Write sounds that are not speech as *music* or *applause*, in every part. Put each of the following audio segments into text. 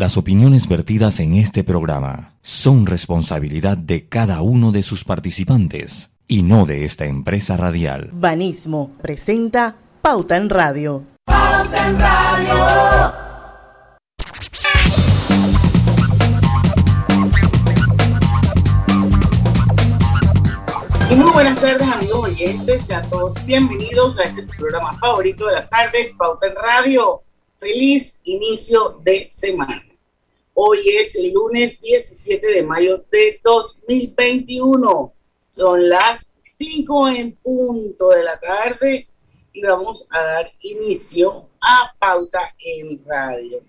Las opiniones vertidas en este programa son responsabilidad de cada uno de sus participantes y no de esta empresa radial. Banismo presenta Pauta en Radio. Pauta en Radio. Y muy buenas tardes amigos oyentes, sean todos bienvenidos a este programa favorito de las tardes, Pauta en Radio. Feliz inicio de semana. Hoy es el lunes 17 de mayo de 2021. Son las 5 en punto de la tarde y vamos a dar inicio a Pauta en Radio.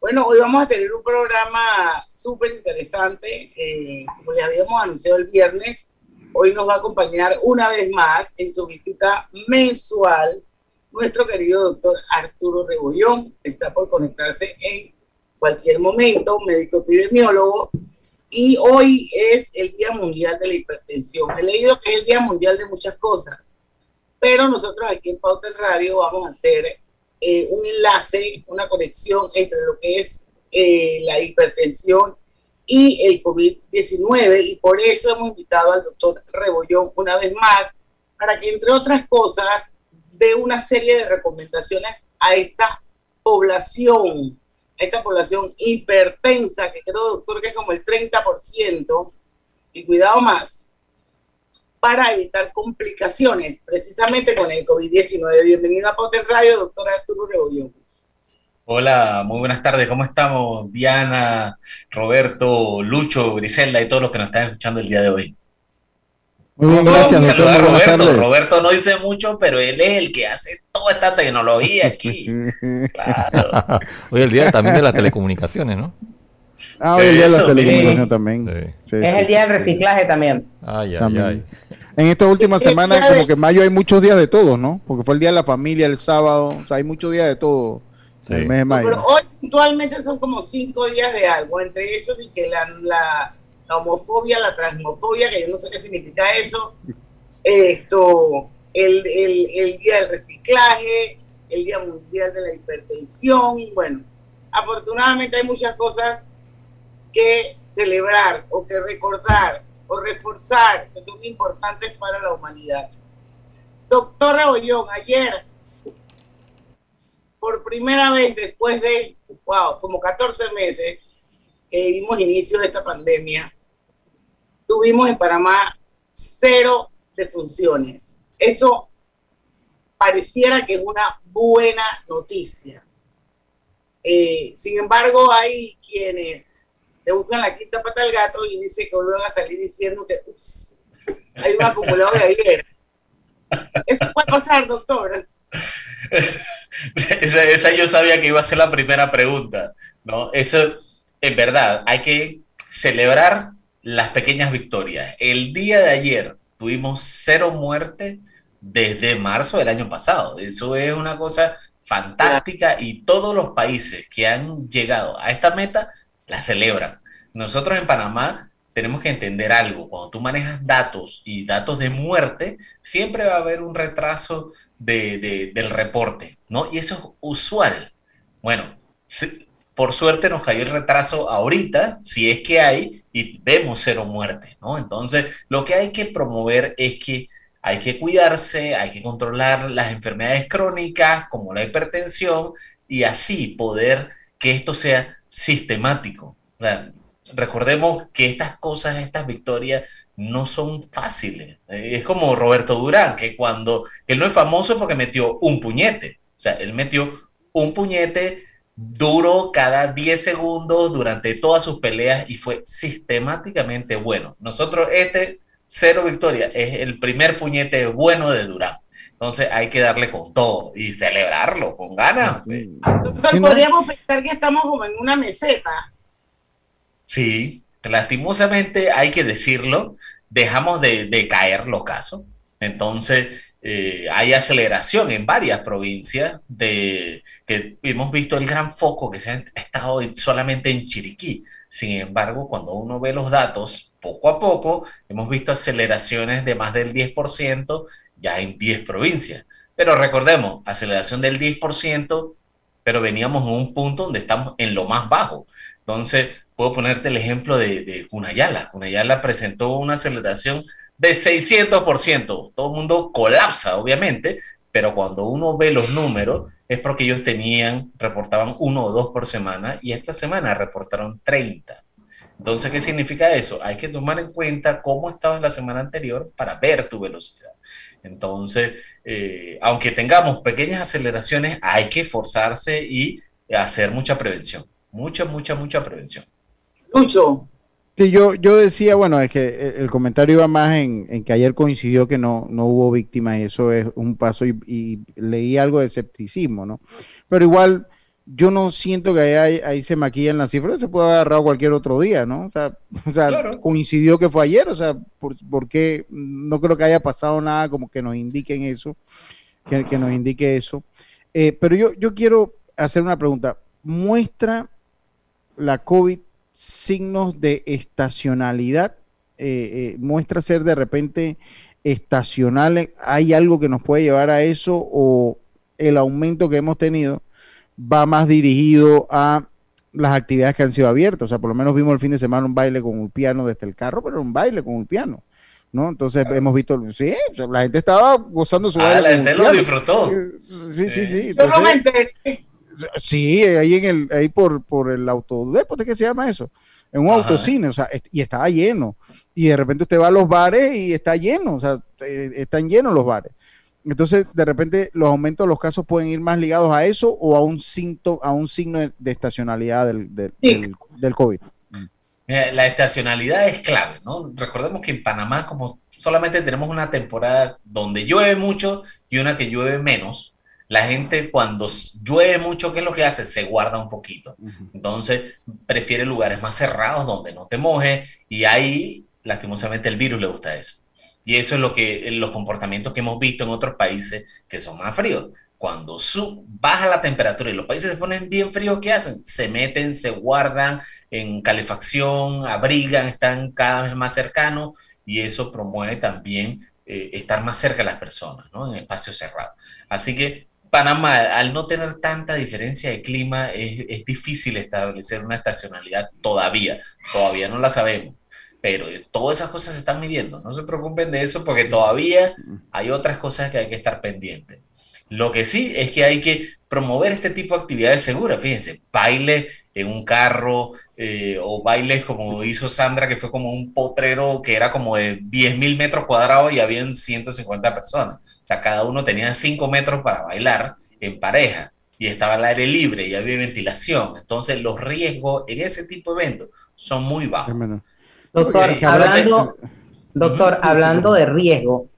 Bueno, hoy vamos a tener un programa súper interesante. Eh, como les habíamos anunciado el viernes, hoy nos va a acompañar una vez más en su visita mensual nuestro querido doctor Arturo Rebollón. Está por conectarse en cualquier momento, médico epidemiólogo. Y hoy es el Día Mundial de la Hipertensión. He leído que es el Día Mundial de muchas cosas, pero nosotros aquí en Pauta Radio vamos a hacer eh, un enlace, una conexión entre lo que es eh, la hipertensión y el COVID-19 y por eso hemos invitado al doctor Rebollón una vez más para que entre otras cosas dé una serie de recomendaciones a esta población, esta población hipertensa, que creo, doctor, que es como el 30%, y cuidado más, para evitar complicaciones precisamente con el COVID-19. Bienvenido a Potter Radio, doctor Arturo Rebollón. Hola, muy buenas tardes. ¿Cómo estamos? Diana, Roberto, Lucho, Griselda y todos los que nos están escuchando el día de hoy. Muy bien, gracias. Doctor, a Roberto. Roberto no dice mucho, pero él es el que hace toda esta tecnología aquí. *laughs* claro. *laughs* Hoy el día también de las telecomunicaciones, ¿no? Ah, hoy el día de las telecomunicaciones también. Sí. es el día del reciclaje también. Ay, ay, ay. En esta última semana, como que en mayo hay muchos días de todo, ¿no? Porque fue el día de la familia, el sábado, o sea, hay muchos días de todo. Sí. El mes de mayo. pero hoy puntualmente son como cinco días de algo, entre ellos y que la, la, la, homofobia, la transmofobia, que yo no sé qué significa eso, esto, el, el, el día del reciclaje, el día mundial de la hipertensión, bueno, afortunadamente hay muchas cosas que celebrar o que recordar o reforzar que son importantes para la humanidad. Doctor Rebollón, ayer por primera vez después de, wow, como 14 meses que dimos inicio de esta pandemia, tuvimos en Panamá cero defunciones. Eso pareciera que es una buena noticia. Eh, sin embargo, hay quienes le buscan la quinta pata al gato y dicen que van a salir diciendo que ups, hay un acumulado de ayer. Eso puede pasar, doctor. *laughs* esa, esa, yo sabía que iba a ser la primera pregunta, ¿no? Eso, es verdad, hay que celebrar las pequeñas victorias. El día de ayer tuvimos cero muertes desde marzo del año pasado. Eso es una cosa fantástica y todos los países que han llegado a esta meta la celebran. Nosotros en Panamá tenemos que entender algo. Cuando tú manejas datos y datos de muerte, siempre va a haber un retraso de, de, del reporte, ¿no? Y eso es usual. Bueno, por suerte nos cayó el retraso ahorita, si es que hay, y vemos cero muerte, ¿no? Entonces, lo que hay que promover es que hay que cuidarse, hay que controlar las enfermedades crónicas como la hipertensión y así poder que esto sea sistemático. Recordemos que estas cosas, estas victorias, no son fáciles. Es como Roberto Durán, que cuando él no es famoso porque metió un puñete. O sea, él metió un puñete duro cada 10 segundos durante todas sus peleas y fue sistemáticamente bueno. Nosotros, este cero victoria es el primer puñete bueno de Durán. Entonces hay que darle con todo y celebrarlo con ganas. Doctor, podríamos pensar que estamos como en una meseta Sí, lastimosamente hay que decirlo, dejamos de, de caer los casos. Entonces, eh, hay aceleración en varias provincias de que hemos visto el gran foco que se ha estado solamente en Chiriquí. Sin embargo, cuando uno ve los datos, poco a poco hemos visto aceleraciones de más del 10% ya en 10 provincias. Pero recordemos, aceleración del 10% pero veníamos en un punto donde estamos en lo más bajo. Entonces, puedo ponerte el ejemplo de, de Cunayala. Cunayala presentó una aceleración de 600%. Todo el mundo colapsa, obviamente, pero cuando uno ve los números es porque ellos tenían, reportaban uno o dos por semana y esta semana reportaron 30. Entonces, ¿qué significa eso? Hay que tomar en cuenta cómo estaba en la semana anterior para ver tu velocidad. Entonces, eh, aunque tengamos pequeñas aceleraciones, hay que esforzarse y hacer mucha prevención. Mucha, mucha, mucha prevención. Lucho. Sí, yo, yo decía, bueno, es que el comentario iba más en, que ayer coincidió que no, no hubo víctimas y eso es un paso y, y leí algo de escepticismo, ¿no? Pero igual yo no siento que ahí, ahí se maquillan las cifras, se puede haber agarrado cualquier otro día, ¿no? O sea, o sea coincidió que fue ayer, o sea, ¿por, qué? No creo que haya pasado nada como que nos indiquen eso, que, que nos indique eso. Eh, pero yo, yo quiero hacer una pregunta. ¿Muestra la COVID signos de estacionalidad? Eh, eh, ¿Muestra ser de repente estacional? ¿Hay algo que nos puede llevar a eso o el aumento que hemos tenido? va más dirigido a las actividades que han sido abiertas. O sea, por lo menos vimos el fin de semana un baile con un piano desde el carro, pero un baile con un piano. ¿no? Entonces hemos visto, sí, la gente estaba gozando su ah, baile. La gente lo disfrutó. Sí, sí, sí. Entonces, sí, ahí en el, ahí por, por el autodepo, ¿qué se llama eso? En un autocine, o sea, y estaba lleno. Y de repente usted va a los bares y está lleno, o sea, eh, están llenos los bares. Entonces, de repente, los aumentos de los casos pueden ir más ligados a eso o a un, cinto, a un signo de, estacionalidad del, del, COVID. la estacionalidad es clave, ¿no? Recordemos que en Panamá, como solamente tenemos una temporada donde llueve mucho y una que llueve menos, la gente cuando llueve mucho, ¿qué es lo que hace? Se guarda un poquito. Entonces, prefiere lugares más cerrados donde no te moje y ahí, lastimosamente, el virus le gusta eso. Y eso es lo que los comportamientos que hemos visto en otros países que son más fríos. Cuando su, baja la temperatura y los países se ponen bien fríos, ¿qué hacen? Se meten, se guardan en calefacción, abrigan, están cada vez más cercanos y eso promueve también eh, estar más cerca de las personas, ¿no? En espacios cerrados. Así que Panamá, al no tener tanta diferencia de clima, es, es difícil establecer una estacionalidad todavía. Todavía no la sabemos pero todas esas cosas se están midiendo. No se preocupen de eso porque todavía hay otras cosas que hay que estar pendientes. Lo que sí es que hay que promover este tipo de actividades seguras. Fíjense, baile en un carro eh, o bailes como hizo Sandra, que fue como un potrero que era como de 10 mil metros cuadrados y habían 150 personas. O sea, cada uno tenía 5 metros para bailar en pareja y estaba al aire libre y había ventilación. Entonces, los riesgos en ese tipo de eventos son muy bajos. Doctor, hablando, doctor, hablando de riesgo,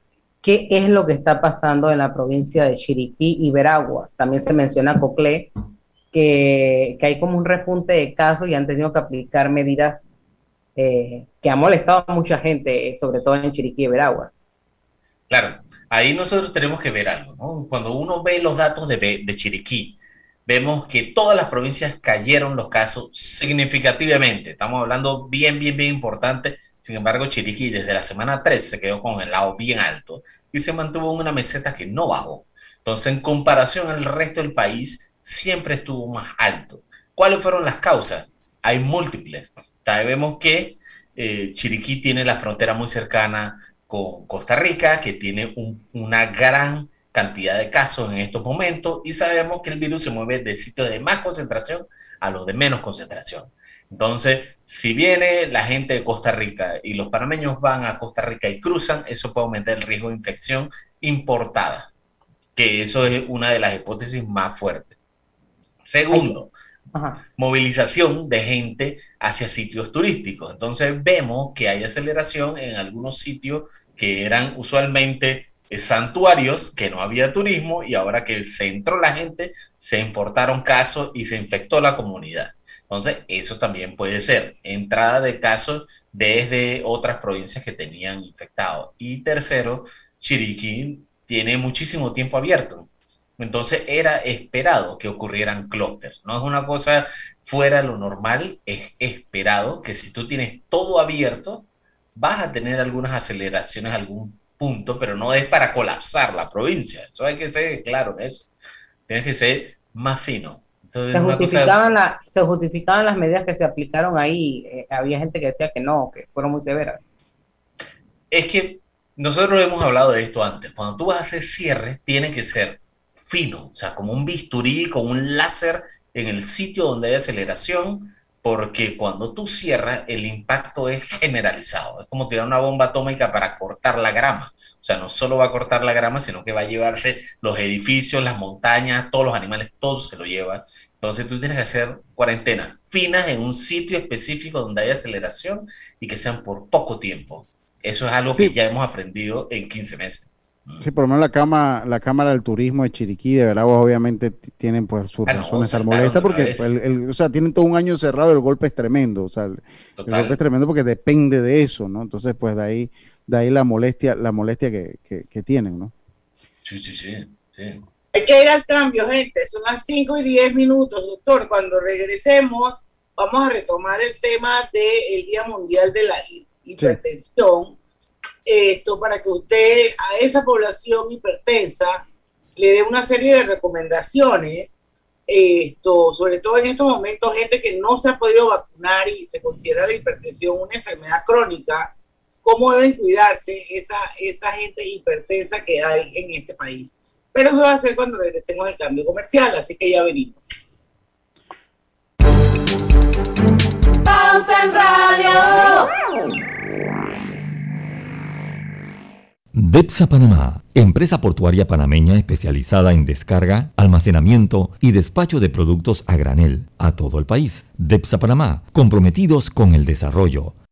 ¿qué es lo que está pasando en la provincia de Chiriquí y Veraguas? También se menciona Coclé, que, hay como un repunte de casos y han tenido que aplicar medidas eh, que han molestado a mucha gente, sobre todo en Chiriquí y Veraguas. Claro, ahí nosotros tenemos que ver algo, ¿no? Cuando uno ve los datos de, de Chiriquí, vemos que todas las provincias cayeron los casos significativamente. Estamos hablando bien, bien, bien importante. Sin embargo, Chiriquí desde la semana 3 se quedó con el lado bien alto y se mantuvo en una meseta que no bajó. Entonces, en comparación al resto del país, siempre estuvo más alto. ¿Cuáles fueron las causas? Hay múltiples. Sabemos que eh, Chiriquí tiene la frontera muy cercana con Costa Rica, que tiene una gran cantidad de casos en estos momentos y sabemos que el virus se mueve de sitios de más concentración a los de menos concentración. Entonces, si viene la gente de Costa Rica y los panameños van a Costa Rica y cruzan, eso puede aumentar el riesgo de infección importada, que eso es una de las hipótesis más fuertes. Segundo, movilización de gente hacia sitios turísticos. Entonces vemos que hay aceleración en algunos sitios que eran usualmente santuarios que no había turismo y ahora que se entró la gente, se importaron casos y se infectó la comunidad. Entonces, eso también puede ser entrada de casos desde otras provincias que tenían infectados. Y tercero, Chiriquí tiene muchísimo tiempo abierto. Entonces era esperado que ocurrieran clústeres. No es una cosa fuera de lo normal, es esperado que si tú tienes todo abierto, vas a tener algunas aceleraciones, algún punto, pero no es para colapsar la provincia. Eso hay que ser claro en eso. Tienes que ser más fino. se, justificaban se justificaban las medidas que se aplicaron ahí. Eh, había gente que decía que no, que fueron muy severas. Es que nosotros hemos hablado de esto antes. Cuando tú vas a hacer cierres, tiene que ser fino, o sea, como un bisturí con un láser en el sitio donde hay aceleración, porque cuando tú cierras, el impacto es generalizado. Es como tirar una bomba atómica para cortar la grama. O sea, no solo va a cortar la grama, sino que va a llevarse los edificios, las montañas, todos los animales, todo se lo lleva. Entonces tú tienes que hacer cuarentenas finas en un sitio específico donde hay aceleración y que sean por poco tiempo. Eso es algo que ya hemos aprendido en 15 meses. Sí, por lo menos la, cama, la Cámara del Turismo de Chiriquí, de verdad, obviamente tienen pues sus ah, razones al molesta porque o sea, tienen todo un año cerrado, el golpe es tremendo, o sea, el, golpe es tremendo porque depende de eso, ¿no? Entonces, pues de ahí, de ahí la molestia, la molestia que, que, tienen, ¿no? Sí, sí, sí, sí. Hay que ir al cambio, gente. Son las 5 y 10 minutos, doctor. Cuando regresemos, vamos a retomar el tema del Día Mundial de la Hipertensión esto para que usted a esa población hipertensa le dé una serie de recomendaciones, esto, sobre todo en estos momentos, gente que no se ha podido vacunar y se considera la hipertensión una enfermedad crónica, cómo deben cuidarse esa, esa gente hipertensa que hay en este país. Pero eso va a ser cuando regresemos al cambio comercial, así que ya venimos. Pauta en Radio. DEPSA Panamá, empresa portuaria panameña especializada en descarga, almacenamiento y despacho de productos a granel a todo el país. DEPSA Panamá, comprometidos con el desarrollo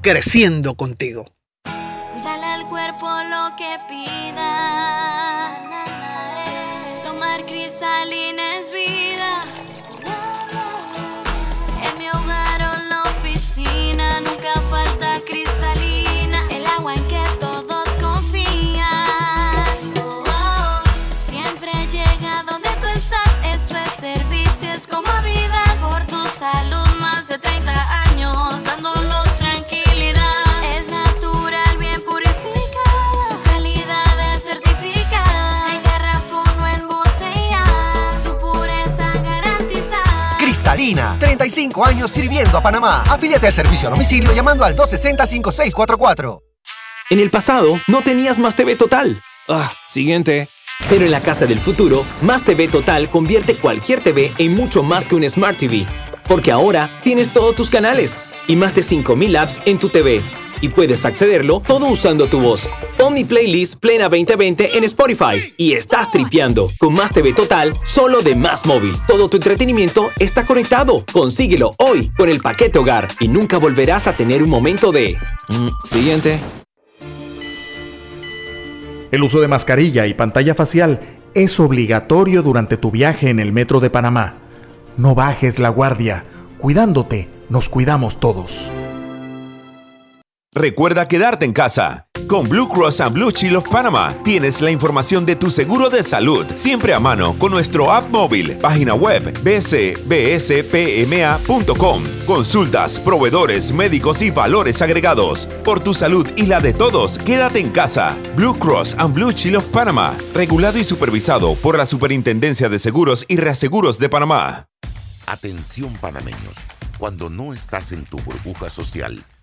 creciendo contigo. Dale al cuerpo lo que pida. Tomar cristalina es vida. En mi hogar o la oficina nunca falta cristalina. El agua en que todos confían. Siempre llega donde tú estás. Eso es servicio, es comodidad por tu salud. Más de 30 años dándonos Cristalina, 35 años sirviendo a Panamá. Afíliate al servicio a domicilio llamando al 260-5644. En el pasado, no tenías más TV Total. Ah, siguiente. Pero en la casa del futuro, Más TV Total convierte cualquier TV en mucho más que un Smart TV. Porque ahora tienes todos tus canales y más de 5.000 apps en tu TV y puedes accederlo todo usando tu voz. Pon playlist Plena 2020 en Spotify y estás tripeando con Más TV Total solo de Más Móvil. Todo tu entretenimiento está conectado. Consíguelo hoy con el paquete hogar y nunca volverás a tener un momento de... Mm, siguiente. El uso de mascarilla y pantalla facial es obligatorio durante tu viaje en el metro de Panamá. No bajes la guardia. Cuidándote, nos cuidamos todos. Recuerda quedarte en casa. Con Blue Cross and Blue Shield of Panama tienes la información de tu seguro de salud siempre a mano con nuestro app móvil, página web bcbspma.com. Consultas, proveedores, médicos y valores agregados. Por tu salud y la de todos, quédate en casa. Blue Cross and Blue Shield of Panama, regulado y supervisado por la Superintendencia de Seguros y Reaseguros de Panamá. Atención panameños, cuando no estás en tu burbuja social,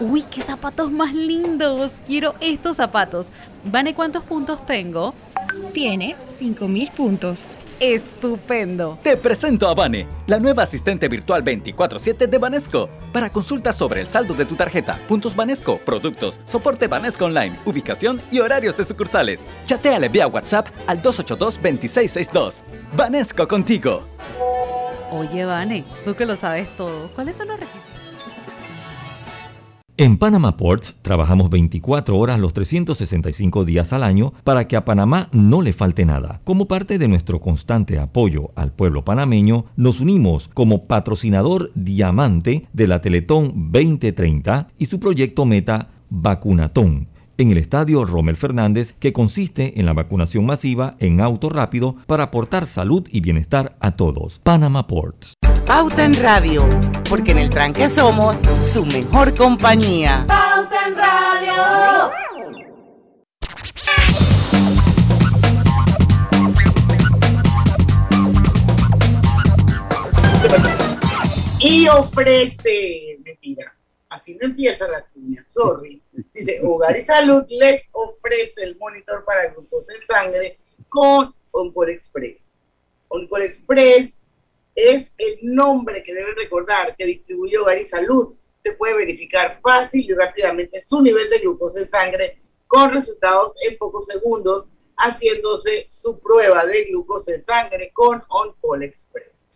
Uy, qué zapatos más lindos. Quiero estos zapatos. Vane, ¿cuántos puntos tengo? Tienes 5000 puntos. Estupendo. Te presento a Vane, la nueva asistente virtual 24/7 de Vanesco Para consultas sobre el saldo de tu tarjeta, puntos Banesco, productos, soporte Banesco Online, ubicación y horarios de sucursales. Chateale vía WhatsApp al 282-2662. Banesco contigo. Oye, Vane, tú que lo sabes todo, ¿cuáles son los requisitos? En Panama Ports trabajamos 24 horas los 365 días al año para que a Panamá no le falte nada. Como parte de nuestro constante apoyo al pueblo panameño, nos unimos como patrocinador diamante de la Teletón 2030 y su proyecto meta Vacunatón en el estadio Rommel Fernández, que consiste en la vacunación masiva en auto rápido para aportar salud y bienestar a todos. Panama Ports. Pauta en Radio, porque en el tranque somos su mejor compañía. Pauta en Radio. Y ofrece, mentira, así no empieza la cuña, sorry. Dice, Hogar y Salud les ofrece el monitor para glucosa en sangre con Oncol Express. Oncol Express es el nombre que deben recordar que distribuye Hogar Salud. Te puede verificar fácil y rápidamente su nivel de glucosa en sangre con resultados en pocos segundos, haciéndose su prueba de glucosa en sangre con OnCall Express.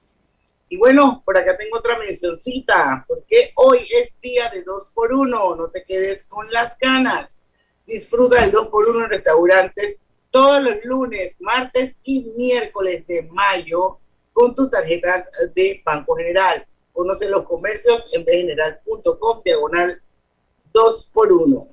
Y bueno, por acá tengo otra mencioncita, porque hoy es día de 2x1, no te quedes con las ganas. Disfruta el 2x1 en restaurantes todos los lunes, martes y miércoles de mayo con tus tarjetas de Banco General. Conoce los comercios en bgeneral.com, diagonal 2x1.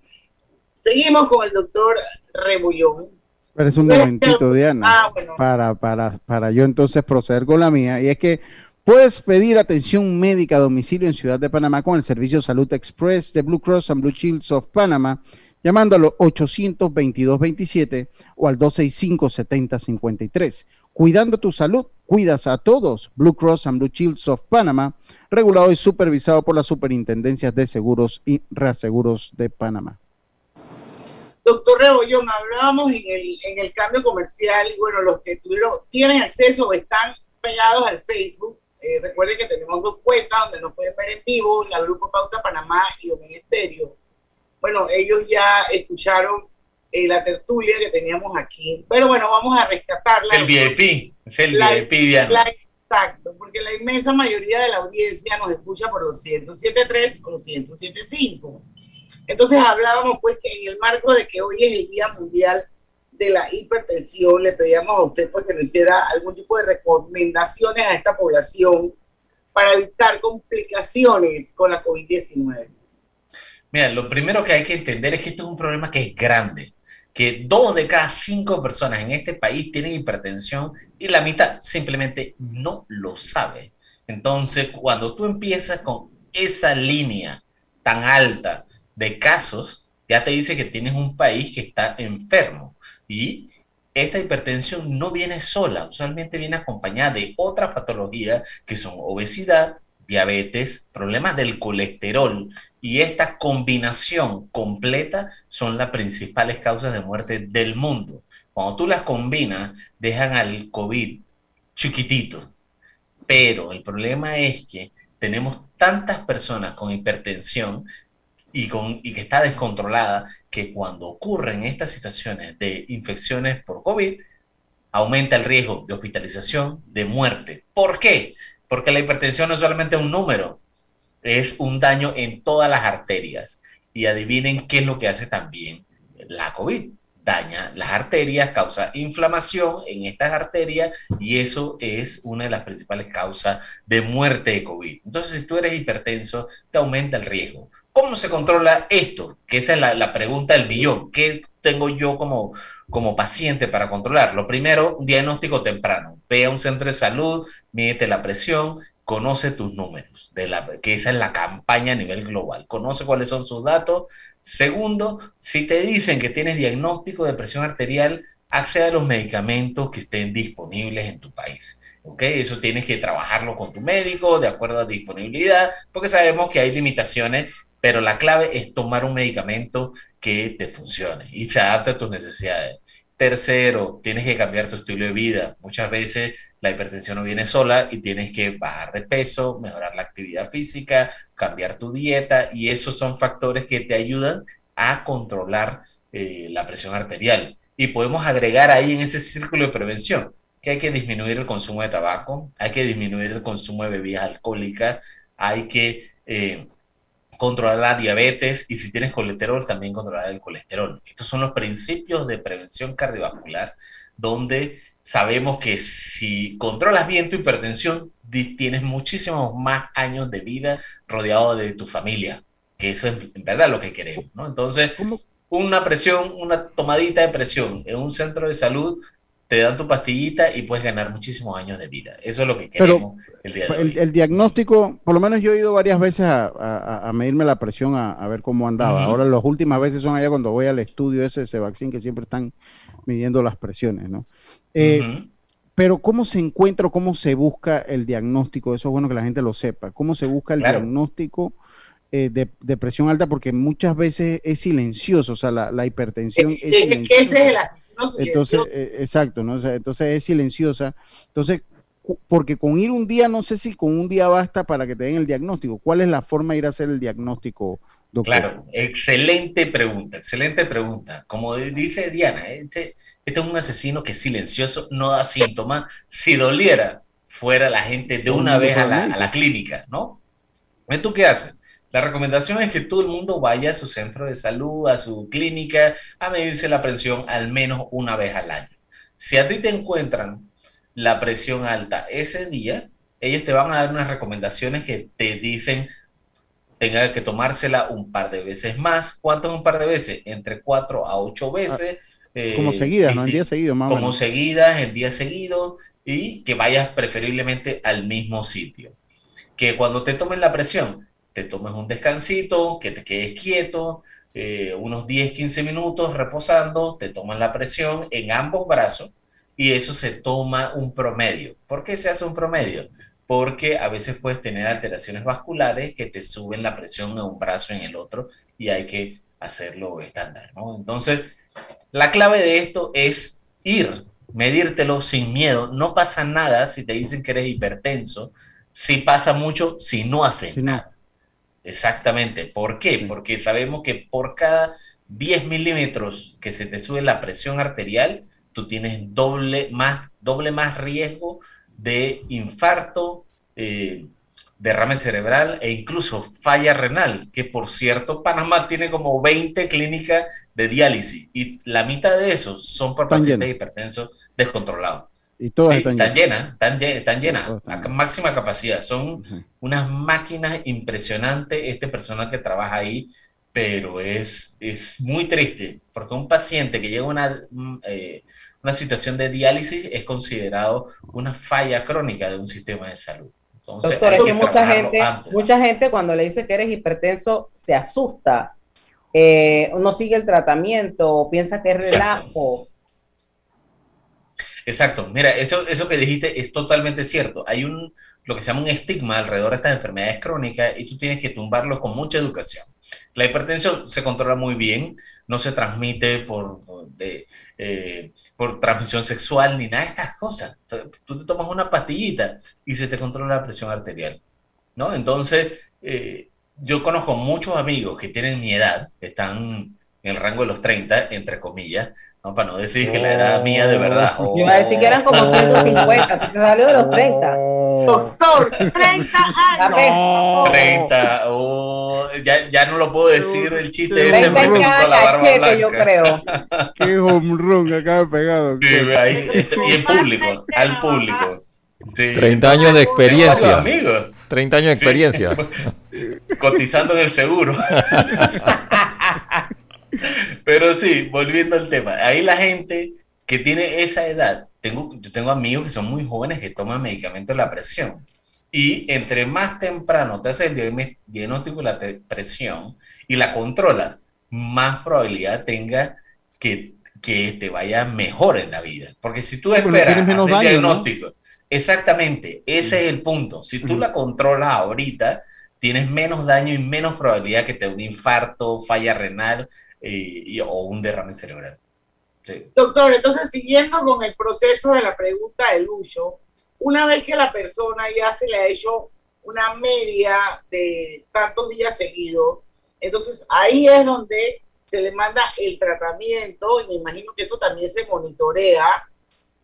Seguimos con el doctor Rebullón. Pero es un momentito, Diana, ah, bueno. para, para, para yo entonces proceder con la mía. Y es que Puedes pedir atención médica a domicilio en Ciudad de Panamá con el servicio Salud Express de Blue Cross and Blue Shields of Panama, llamando al 822-27 o al 265-7053. Cuidando tu salud, cuidas a todos. Blue Cross and Blue Shields of Panama, regulado y supervisado por las superintendencias de seguros y reaseguros de Panamá. Doctor Rebollón, hablábamos en el, cambio comercial y bueno, los que tuvieron, tienen acceso o están pegados al Facebook eh, recuerden que tenemos dos cuentas donde nos pueden ver en vivo, la Grupo Pauta Panamá y Omega Estéreo. Bueno, ellos ya escucharon eh, la tertulia que teníamos aquí, pero bueno, vamos a rescatarla. El VIP, es el VIP, Diana. exacto, porque la inmensa mayoría de la audiencia nos escucha por los 107.3 o los 107.5. Entonces hablábamos pues que en el marco de que hoy es el Día Mundial de la hipertensión, le pedíamos a usted pues, que nos hiciera algún tipo de recomendaciones a esta población para evitar complicaciones con la COVID-19. Mira, lo primero que hay que entender es que esto es un problema que es grande, que dos de cada cinco personas en este país tienen hipertensión y la mitad simplemente no lo sabe. Entonces, cuando tú empiezas con esa línea tan alta de casos, ya te dice que tienes un país que está enfermo. Y esta hipertensión no viene sola, usualmente viene acompañada de otras patologías que son obesidad, diabetes, problemas del colesterol y esta combinación completa son las principales causas de muerte del mundo. Cuando tú las combinas, dejan al COVID chiquitito. Pero el problema es que tenemos tantas personas con hipertensión y, con, y que está descontrolada, que cuando ocurren estas situaciones de infecciones por COVID, aumenta el riesgo de hospitalización, de muerte. ¿Por qué? Porque la hipertensión no es solamente un número, es un daño en todas las arterias. Y adivinen qué es lo que hace también la COVID. Daña las arterias, causa inflamación en estas arterias y eso es una de las principales causas de muerte de COVID. Entonces, si tú eres hipertenso, te aumenta el riesgo. ¿Cómo se controla esto? Que esa es la, pregunta del millón. ¿Qué tengo yo como, como paciente para controlarlo? Primero, un diagnóstico temprano. Ve a un centro de salud, mide la presión, conoce tus números, que esa es la campaña a nivel global. Conoce cuáles son sus datos. Segundo, si te dicen que tienes diagnóstico de presión arterial, accede a los medicamentos que estén disponibles en tu país. ¿ok? Eso tienes que trabajarlo con tu médico de acuerdo a disponibilidad, porque sabemos que hay limitaciones pero la clave es tomar un medicamento que te funcione y se adapte a tus necesidades. Tercero, tienes que cambiar tu estilo de vida. Muchas veces la hipertensión no viene sola y tienes que bajar de peso, mejorar la actividad física, cambiar tu dieta y esos son factores que te ayudan a controlar eh, la presión arterial. Y podemos agregar ahí en ese círculo de prevención que hay que disminuir el consumo de tabaco, hay que disminuir el consumo de bebidas alcohólicas, hay que eh, controlar la diabetes y si tienes colesterol, también controlar el colesterol. Estos son los principios de prevención cardiovascular, donde sabemos que si controlas bien tu hipertensión, tienes muchísimos más años de vida rodeado de tu familia, que eso es en verdad lo que queremos, ¿no? Entonces, una presión, una tomadita de presión en un centro de salud te dan tu pastillita y puedes ganar muchísimos años de vida. Eso es lo que queremos el día de hoy. El, diagnóstico, por lo menos yo he ido varias veces a, medirme la presión, a, ver cómo andaba. Ahora las últimas veces son allá cuando voy al estudio ese, ese vaccine que siempre están midiendo las presiones, ¿no? Eh, pero ¿cómo se encuentra o cómo se busca el diagnóstico? Eso es bueno que la gente lo sepa. ¿Cómo se busca el diagnóstico? Eh, de, presión alta porque muchas veces es silencioso, o sea, la, hipertensión es, silenciosa. Entonces, eh, exacto, ¿no? entonces es silenciosa. Entonces, porque con ir un día, no sé si con un día basta para que te den el diagnóstico. ¿Cuál es la forma de ir a hacer el diagnóstico, doctor? Claro, excelente pregunta, excelente pregunta. Como dice Diana, este, este es un asesino que es silencioso, no da síntomas. Si doliera, fuera la gente de una vez a la, a la clínica, ¿no? ¿Tú qué haces? La recomendación es que todo el mundo vaya a su centro de salud, a su clínica, a medirse la presión al menos una vez al año. Si a ti te encuentran la presión alta ese día, ellos te van a dar unas recomendaciones que te dicen tenga que tomársela un par de veces más. ¿Cuánto es un par de veces? Entre cuatro a ocho ah, veces. como seguidas, ¿no? En días seguidos, más Como seguidas, en días seguidos, y que vayas preferiblemente al mismo sitio. Que cuando te tomen la presión, te tomes un descansito, que te quedes quieto, eh, unos 10, 15 minutos reposando, te toman la presión en ambos brazos y eso se toma un promedio. ¿Por qué se hace un promedio? Porque a veces puedes tener alteraciones vasculares que te suben la presión en un brazo en el otro y hay que hacerlo estándar, ¿no? Entonces, la clave de esto es ir, medírtelo sin miedo. No pasa nada si te dicen que eres hipertenso, si pasa mucho si no haces nada. Exactamente. ¿Por qué? Porque sabemos que por cada 10 milímetros que se te sube la presión arterial, tú tienes doble más, doble más riesgo de infarto, eh, derrame cerebral e incluso falla renal, que por cierto Panamá tiene como 20 clínicas de diálisis y la mitad de esos son por pacientes hipertensos descontrolados. Y todas están, llenas. Están llenas, a máxima capacidad. Son unas máquinas impresionantes este personal que trabaja ahí, pero es, es muy triste, porque un paciente que llega a una, mm, eh, una situación de diálisis es considerado una falla crónica de un sistema de salud. Entonces, Doctor, es que mucha gente, mucha gente cuando le dice que eres hipertenso se asusta, eh, no sigue el tratamiento, piensa que es relajo. Exacto. Mira, eso, eso que dijiste es totalmente cierto. Hay un, lo que se llama un estigma alrededor de estas enfermedades crónicas y tú tienes que tumbarlos con mucha educación. La hipertensión se controla muy bien, no se transmite por, de, eh, por transmisión sexual ni nada de estas cosas. Tú te tomas una pastillita y se te controla la presión arterial. ¿no? Entonces, eh, yo conozco muchos amigos que tienen mi edad, están en el rango de los 30, entre comillas, no, para no decir que la edad mía de verdad. Yo iba a decir que eran como 150, se salió de los 30. Doctor, *laughs* 30 años. 30, oh, ya, ya no lo puedo decir el chiste ese me a la barba blanca. yo creo. Qué home run acaba pegado. Sí, ahí, y en público, al público. Sí. 30 años de experiencia. 30 años de experiencia. Cotizando en el seguro. *laughs* Pero sí, volviendo al tema, ahí la gente que tiene esa edad, tengo, yo tengo amigos que son muy jóvenes que toman medicamentos de la presión. Y entre más temprano te haces el diagnóstico de la presión y la controlas, más probabilidad tenga que, que te vaya mejor en la vida. Porque si tú esperas hacer diagnóstico, exactamente, ese es el punto. Si tú la controlas ahorita, tienes menos daño y menos probabilidad que te dé un infarto, falla renal, y, o un derrame cerebral. Doctor, entonces siguiendo con el proceso de la pregunta del uso, una vez que la persona ya se le ha hecho una media de tantos días seguidos, entonces ahí es donde se le manda el tratamiento y me imagino que eso también se monitorea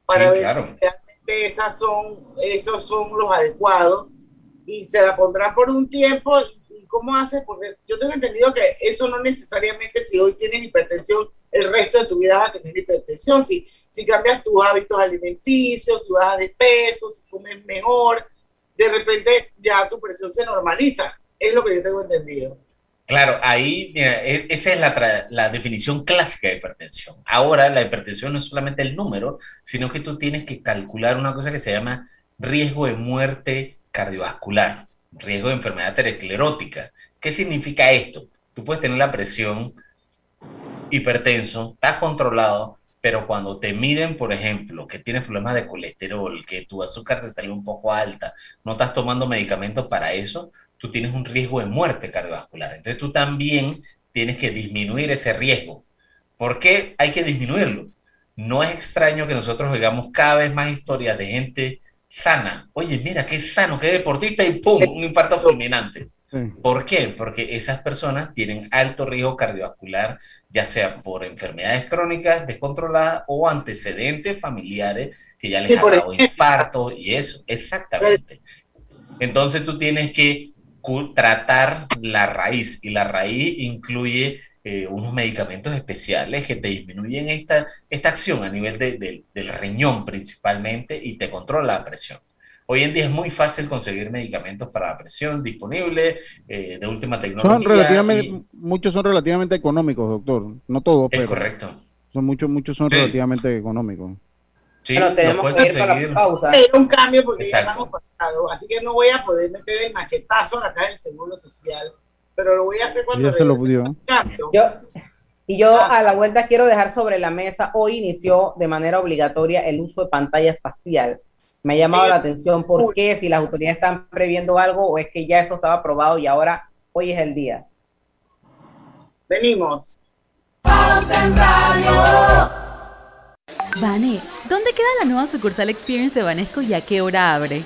para ver si realmente esas son, esos son los adecuados y se la pondrán por un tiempo. ¿Y cómo hace? Porque yo tengo entendido que eso no necesariamente si hoy tienes hipertensión, el resto de tu vida vas a tener hipertensión. Si, si cambias tus hábitos alimenticios, si bajas de peso, si comes mejor, de repente ya tu presión se normaliza. Es lo que yo tengo entendido. Claro, ahí, mira, e, esa es la, la, definición clásica de hipertensión. Ahora, la hipertensión no es solamente el número, sino que tú tienes que calcular una cosa que se llama riesgo de muerte cardiovascular, riesgo de enfermedad aterosclerótica. ¿Qué significa esto? Tú puedes tener la presión hipertenso, estás controlado, pero cuando te miden, por ejemplo, que tienes problemas de colesterol, que tu azúcar te salió un poco alta, no estás tomando medicamentos para eso, tú tienes un riesgo de muerte cardiovascular. Entonces tú también tienes que disminuir ese riesgo. ¿Por qué hay que disminuirlo? No es extraño que nosotros oigamos cada vez más historias de gente sana. Oye, mira, qué sano, qué deportista y ¡pum! Un infarto fulminante. ¿Por qué? Porque esas personas tienen alto riesgo cardiovascular, ya sea por enfermedades crónicas descontroladas o antecedentes familiares que ya les han dado infarto y eso, exactamente. Entonces tú tienes que tratar la raíz y la raíz incluye eh, unos medicamentos especiales que te disminuyen esta, esta acción a nivel del riñón principalmente y te controla la presión. Hoy en día es muy fácil conseguir medicamentos para la presión disponibles, eh, de última tecnología. Son relativamente, muchos son relativamente económicos, doctor. No todos, pero. Es correcto. Son muchos, muchos son relativamente económicos. Sí, pero tenemos que ir la pausa. un cambio porque ya estamos pasados, así que no voy a poder meter el machetazo acá en el Seguro Social, pero lo voy a hacer cuando ya se lo pudió. Yo, y yo ah. a la vuelta quiero dejar sobre la mesa, hoy inició de manera obligatoria el uso de pantalla facial. Me ha llamado la atención por qué, si las autoridades están previendo algo o es que ya eso estaba aprobado y ahora hoy es el día. Venimos. Vane, ¿dónde queda la nueva sucursal Experience de Vanesco y a qué hora abre?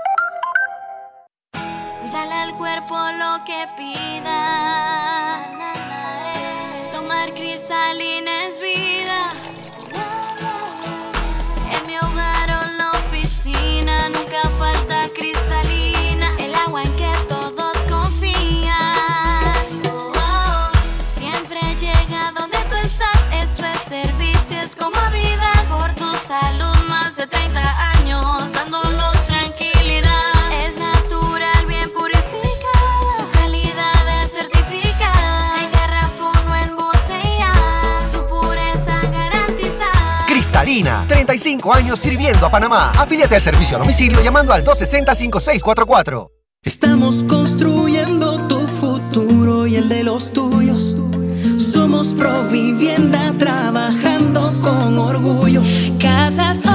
de 30 años dándonos Cristalina, 35 años sirviendo a Panamá. Afíliate al servicio a domicilio llamando al 260-5644. Estamos construyendo tu futuro y el de los tuyos. Somos Provivienda trabajando con orgullo. Casas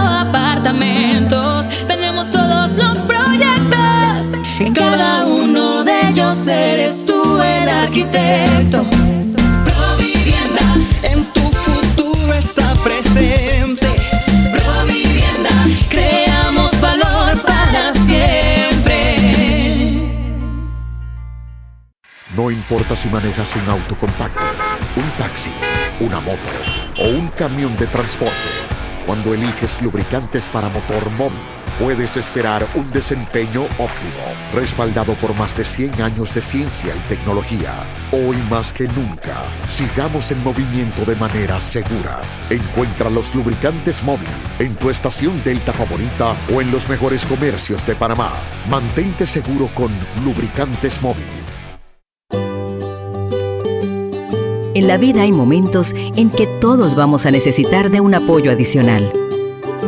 arquitecto. Provivienda, en tu futuro está presente. No importa si manejas un auto compacto, un taxi, una moto o un camión de transporte. Cuando eliges lubricantes para motor móvil, puedes esperar un desempeño óptimo, respaldado por más de 100 años de ciencia y tecnología. Hoy más que nunca, sigamos en movimiento de manera segura. Encuentra los lubricantes móvil en tu estación Delta favorita o en los mejores comercios de Panamá. Mantente seguro con lubricantes móvil. En la vida hay momentos en que todos vamos a necesitar de un apoyo adicional.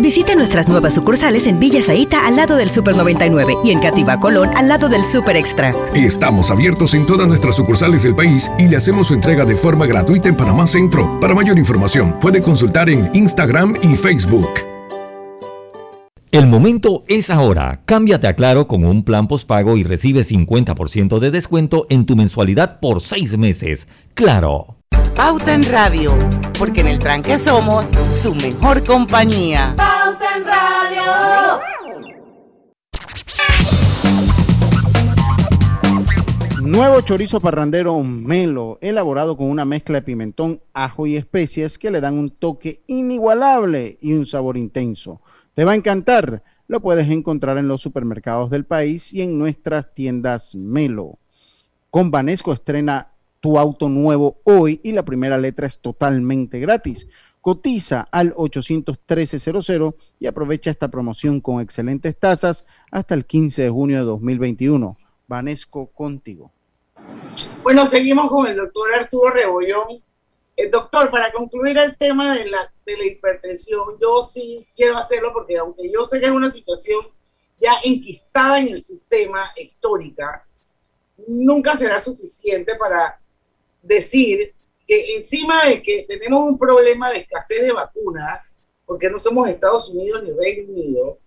Visite nuestras nuevas sucursales en Villa Zaita al lado del Super 99 y en Cativa Colón al lado del Super Extra. Estamos abiertos en todas nuestras sucursales del país y le hacemos su entrega de forma gratuita en Panamá Centro. Para mayor información, puede consultar en Instagram y Facebook. El momento es ahora. Cámbiate a Claro con un plan postpago y recibe 50% de descuento en tu mensualidad por seis meses. Claro. Pauta en Radio, porque en el tranque somos su mejor compañía. Pauta en Radio. Nuevo chorizo parrandero melo, elaborado con una mezcla de pimentón, ajo y especias que le dan un toque inigualable y un sabor intenso. Te va a encantar. Lo puedes encontrar en los supermercados del país y en nuestras tiendas Melo. Con Banesco estrena tu auto nuevo hoy y la primera letra es totalmente gratis. Cotiza al 813-00 y aprovecha esta promoción con excelentes tasas hasta el 15 de junio de 2021. Vanesco contigo. Bueno, seguimos con el doctor Arturo Rebollón. El doctor, para concluir el tema de la, de la hipertensión, yo sí quiero hacerlo porque aunque yo sé que es una situación ya enquistada en el sistema histórica, nunca será suficiente para decir que encima de que tenemos un problema de escasez de vacunas, porque no somos Estados Unidos ni Reino Unido,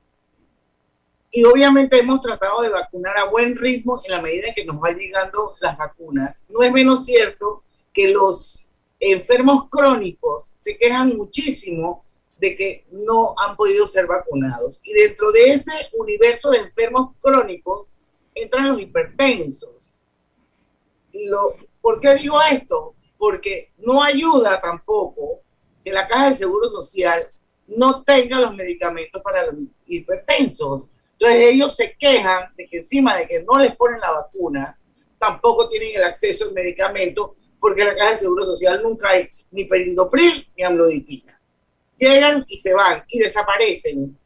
y obviamente hemos tratado de vacunar a buen ritmo en la medida en que nos van llegando las vacunas. No es menos cierto que los enfermos crónicos se quejan muchísimo de que no han podido ser vacunados. Y dentro de ese universo de enfermos crónicos entran los hipertensos. Lo, ¿Por qué digo esto? Porque no ayuda tampoco que la Caja de Seguro Social no tenga los medicamentos para los hipertensos. Entonces ellos se quejan de que encima de que no les ponen la vacuna, tampoco tienen el acceso al medicamento porque la Caja de Seguro Social nunca hay ni perindopril ni amlodipina. Llegan y se van y desaparecen.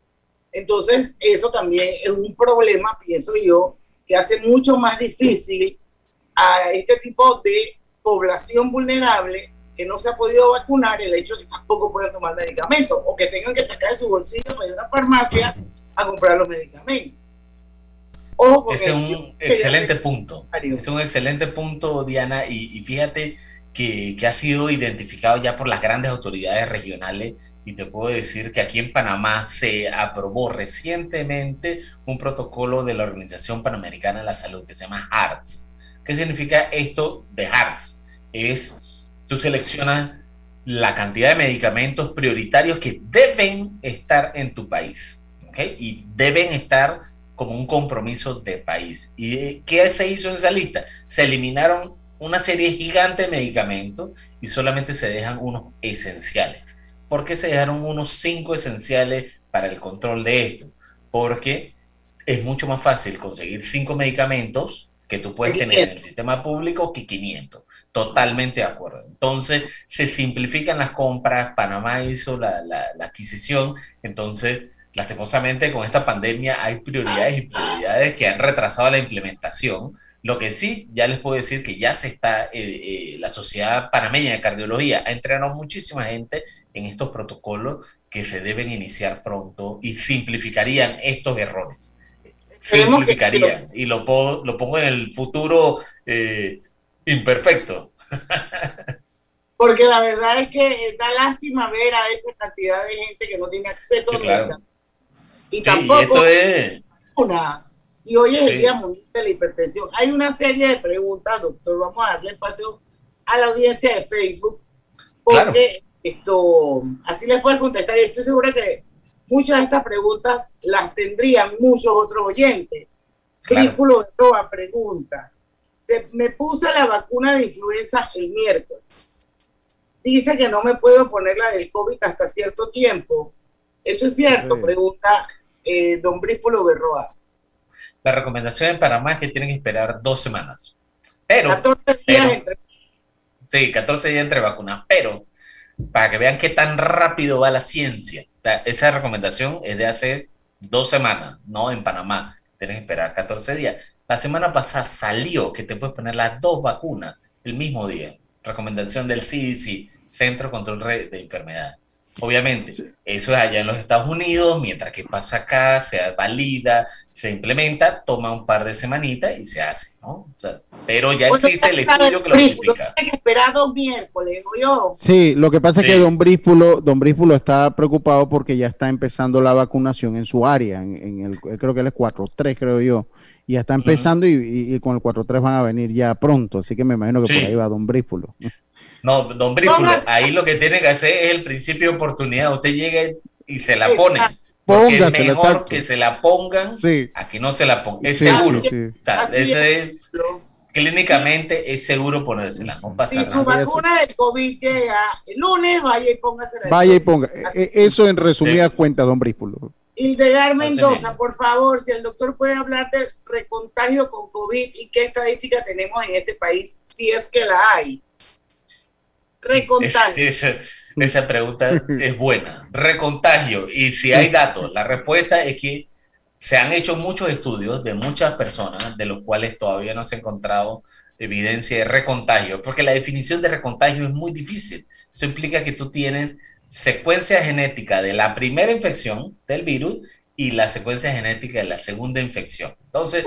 Entonces eso también es un problema, pienso yo, que hace mucho más difícil a este tipo de población vulnerable que no se ha podido vacunar el hecho de que tampoco puedan tomar medicamentos o que tengan que sacar de su bolsillo para ir a una farmacia a comprar los medicamentos. Ese es un excelente punto. Es un excelente punto, Diana, y, fíjate que, que, ha sido identificado ya por las grandes autoridades regionales y te puedo decir que aquí en Panamá se aprobó recientemente un protocolo de la Organización Panamericana de la Salud que se llama HARTS ¿Qué significa esto de HARS? Es, tú seleccionas la cantidad de medicamentos prioritarios que deben estar en tu país, ¿ok? Y deben estar como un compromiso de país. ¿Y qué se hizo en esa lista? Se eliminaron una serie gigante de medicamentos y solamente se dejan unos esenciales. ¿Por qué se dejaron unos cinco esenciales para el control de esto? Porque es mucho más fácil conseguir cinco medicamentos que tú puedes tener en el sistema público que 500. Totalmente de acuerdo. Entonces, se simplifican las compras, Panamá hizo la, la, adquisición, entonces, lastimosamente con esta pandemia hay prioridades y prioridades que han retrasado la implementación. Lo que sí, ya les puedo decir que ya se está, eh, eh, la Sociedad Panameña de Cardiología ha entrenado muchísima gente en estos protocolos que se deben iniciar pronto y simplificarían estos errores simplificaría. Y lo, lo pongo en el futuro eh, imperfecto. Porque la verdad es que da lástima ver a esa cantidad de gente que no tiene acceso a la Y tampoco es... una. Y hoy es el Día Mundial de la Hipertensión. Hay una serie de preguntas, doctor. Vamos a darle espacio a la audiencia de Facebook porque esto, así les puedes contestar y estoy segura que muchas de estas preguntas las tendrían muchos otros oyentes. Crípulo de Roa pregunta, se, me puse la vacuna de influenza el miércoles. Dice que no me puedo poner la del COVID hasta cierto tiempo. ¿Eso es cierto? Pregunta eh, don Brípolo Berroa. La recomendación en Panamá es que tienen que esperar dos semanas. Pero, 14 días entre... Sí, 14 días entre vacunas. Pero, para que vean qué tan rápido va la ciencia, esa recomendación es de hace dos semanas, no en Panamá. Tienen que esperar 14 días. La semana pasada salió que te puedes poner las dos vacunas el mismo día. Recomendación del CDC, Centro Control de Enfermedades. Obviamente, eso es allá en los Estados Unidos, mientras que pasa acá, se valida, se implementa, toma un par de semanitas y se hace, ¿no? pero ya existe el estudio que lo que esperar dos miércoles, yo. Sí, lo que pasa es que don Bríspulo, don Bríspulo está preocupado porque ya está empezando la vacunación en su área, en, el, creo que él es 4-3, creo yo. Y ya está empezando y, con el 4-3 van a venir ya pronto, así que me imagino que por ahí va don Bríspulo. No, don Brípulo, ahí lo que tiene que hacer es el principio de oportunidad. Usted llega y se la pone. Porque es mejor que se la pongan a que no se la pongan. Es seguro. clínicamente es seguro ponérsela. No pasa si su vacuna del COVID llega el lunes, vaya y póngase Vaya y ponga. E, eso en resumida cuenta, don Brípulo. Hildegar Mendoza, por favor, si el doctor puede hablar del recontagio con COVID y qué estadística tenemos en este país, si es que la hay. Recontagio. esa, pregunta *laughs* es buena. Recontagio. Y si hay datos, la respuesta es que se han hecho muchos estudios de muchas personas, de los cuales todavía no se ha encontrado evidencia de recontagio, porque la definición de recontagio es muy difícil. Eso implica que tú tienes secuencia genética de la primera infección del virus y la secuencia genética de la segunda infección. Entonces,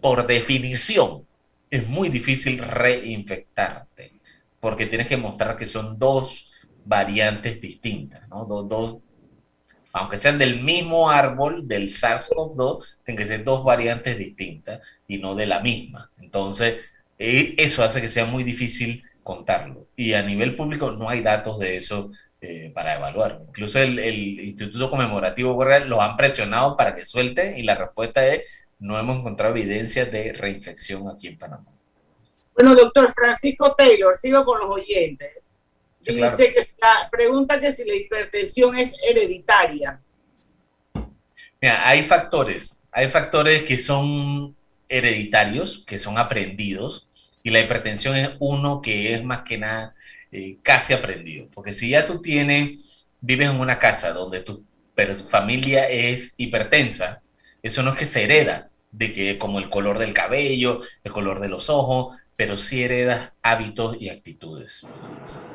por definición, es muy difícil reinfectarte porque tienes que mostrar que son dos variantes distintas, ¿no? Dos, aunque sean del mismo árbol del SARS-CoV-2, tienen que ser dos variantes distintas y no de la misma. Entonces, eh, eso hace que sea muy difícil contarlo. Y a nivel público no hay datos de eso eh, para evaluar. Incluso el, Instituto Conmemorativo Guerrero los han presionado para que suelten y la respuesta es no hemos encontrado evidencia de reinfección aquí en Panamá. Bueno, doctor Francisco Taylor, sigo con los oyentes. Dice que la pregunta que si la hipertensión es hereditaria. Mira, hay factores, hay factores que son hereditarios, que son aprendidos, y la hipertensión es uno que es más que nada eh, casi aprendido. Porque si ya tú tienes, vives en una casa donde tu familia es hipertensa, eso no es que se hereda, de que como el color del cabello, el color de los ojos, pero sí heredas hábitos y actitudes.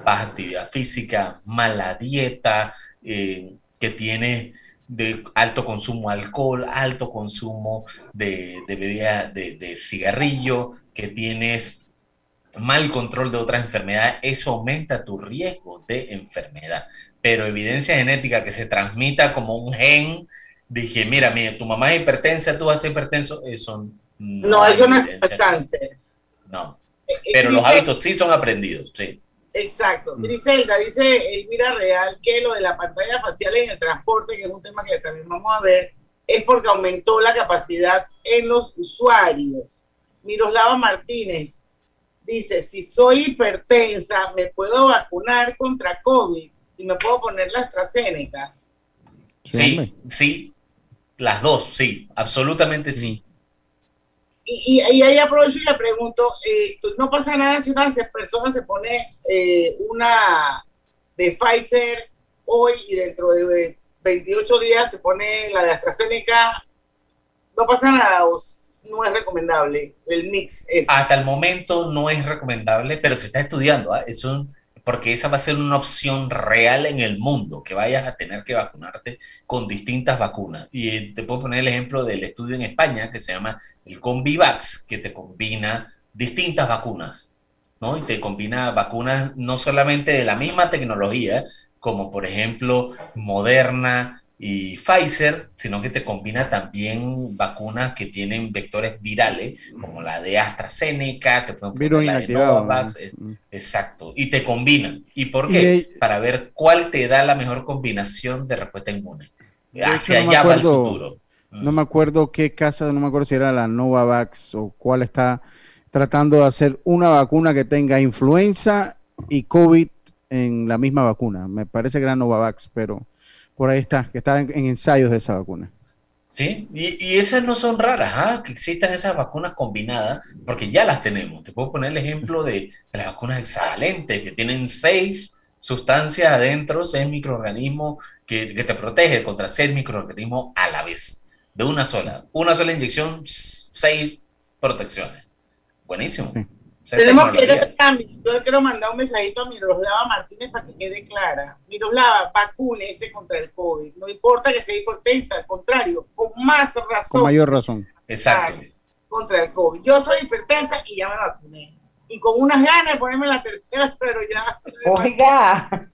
Baja actividad física, mala dieta, eh, que tiene de alto consumo de alcohol, alto consumo de, de bebida de, cigarrillo, que tienes mal control de otras enfermedades, eso aumenta tu riesgo de enfermedad. Pero evidencia genética que se transmita como un gen, dije, mira, mira, tu mamá es hipertensa, tú vas a ser hipertenso, eso no, no eso no es cáncer. No. Eh, eh, Pero los hábitos sí son aprendidos, sí. Exacto. Mm. Griselda dice Elvira Real que lo de la pantalla facial en el transporte, que es un tema que también vamos a ver, es porque aumentó la capacidad en los usuarios. Miroslava Martínez dice, si soy hipertensa, me puedo vacunar contra COVID y me puedo poner la AstraZeneca. Sí, sí, las dos, sí, absolutamente sí y, y, ahí aprovecho y le pregunto, eh, no pasa nada si una persona se pone eh, una de Pfizer hoy y dentro de 28 días se pone la de AstraZeneca, no pasa nada, o no es recomendable el mix. Hasta el momento no es recomendable, pero se está estudiando, ¿ah? es un porque esa va a ser una opción real en el mundo, que vayas a tener que vacunarte con distintas vacunas. Y eh, te puedo poner el ejemplo del estudio en España que se llama el Convivax, que te combina distintas vacunas, ¿no? Y te combina vacunas no solamente de la misma tecnología, como por ejemplo Moderna, y Pfizer, sino que te combina también vacunas que tienen vectores virales, como la de AstraZeneca, te pueden la de Novavax, eh, exacto, y te combinan. ¿Y por qué? Para ver cuál te da la mejor combinación de respuesta inmune. Hacia allá va el futuro. No me acuerdo qué casa, no me acuerdo si era la Novavax o cuál está tratando de hacer una vacuna que tenga influenza y COVID en la misma vacuna. Me parece que era Novavax, pero por ahí está, que está en, ensayos de esa vacuna. Sí, y, esas no son raras, ¿ah? que existan esas vacunas combinadas, porque ya las tenemos. Te puedo poner el ejemplo de, las vacunas excelentes, que tienen seis sustancias adentro, seis microorganismos que, que te protege contra seis microorganismos a la vez, de una sola. Una sola inyección, seis protecciones. Buenísimo. Tenemos que ir al cambio. Yo quiero mandar un mensajito a Miroslava Martínez para que quede clara. Miroslava, vacúnese contra el COVID. No importa que sea hipertensa, al contrario, con más razón. Con mayor razón. Exacto. Contra el COVID. Yo soy hipertensa y ya me vacuné. Y con unas ganas de ponerme la tercera, *laughs* pero ya. Oiga.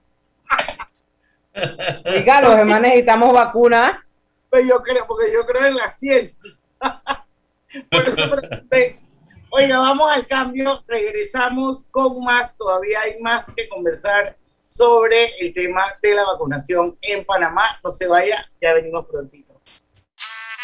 *laughs* Oiga, los demás necesitamos vacunas. Pues yo creo, porque yo creo en la ciencia. *laughs* Por eso Oiga, vamos al cambio, regresamos con más, todavía hay más que conversar sobre el tema de la vacunación en Panamá. No se vaya, ya venimos prontito.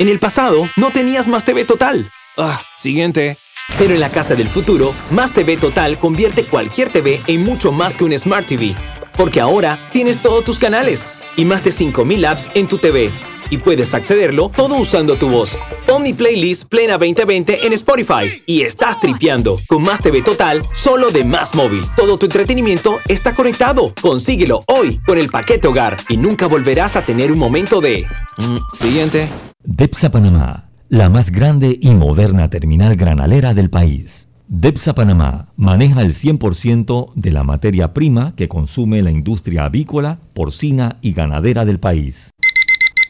En el pasado, no tenías más TV Total. Ah, siguiente. Pero en la casa del futuro, Más TV Total convierte cualquier TV en mucho más que un Smart TV. Porque ahora tienes todos tus canales y más de 5.000 apps en tu TV y puedes accederlo todo usando tu voz. Pon mi playlist Plena 2020 en Spotify y estás tripeando con Más TV Total solo de Más Móvil. Todo tu entretenimiento está conectado. Consíguelo hoy con el paquete hogar y nunca volverás a tener un momento de... Mm, siguiente. Depsa Panamá, la más grande y moderna terminal granalera del país. Depsa Panamá maneja el 100% de la materia prima que consume la industria avícola, porcina y ganadera del país.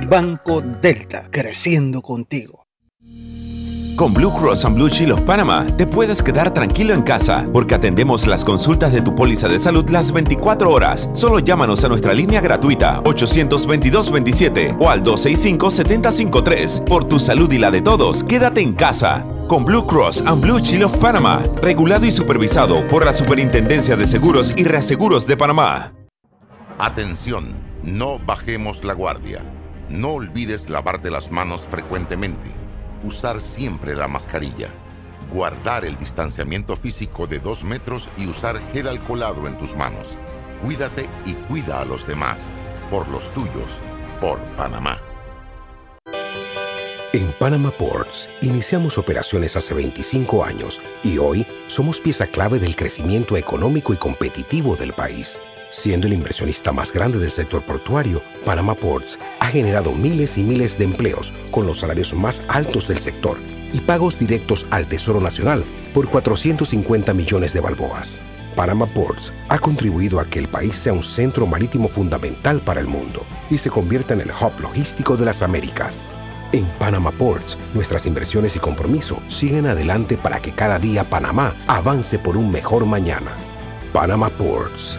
Banco Delta, creciendo contigo. Con Blue Cross and Blue Shield of Panama te puedes quedar tranquilo en casa porque atendemos las consultas de tu póliza de salud las 24 horas. Solo llámanos a nuestra línea gratuita 822-27 o al 265-753. Por tu salud y la de todos, quédate en casa. Con Blue Cross and Blue Shield of Panama, regulado y supervisado por la Superintendencia de Seguros y Reaseguros de Panamá. Atención, no bajemos la guardia. No olvides lavarte las manos frecuentemente, usar siempre la mascarilla, guardar el distanciamiento físico de dos metros y usar gel alcoholado en tus manos. Cuídate y cuida a los demás, por los tuyos, por Panamá. En Panama Ports iniciamos operaciones hace 25 años y hoy somos pieza clave del crecimiento económico y competitivo del país. Siendo el inversionista más grande del sector portuario, Panama Ports ha generado miles y miles de empleos con los salarios más altos del sector y pagos directos al Tesoro Nacional por 450 millones de balboas. Panama Ports ha contribuido a que el país sea un centro marítimo fundamental para el mundo y se convierta en el hub logístico de las Américas. En Panama Ports, nuestras inversiones y compromiso siguen adelante para que cada día Panamá avance por un mejor mañana. Panama Ports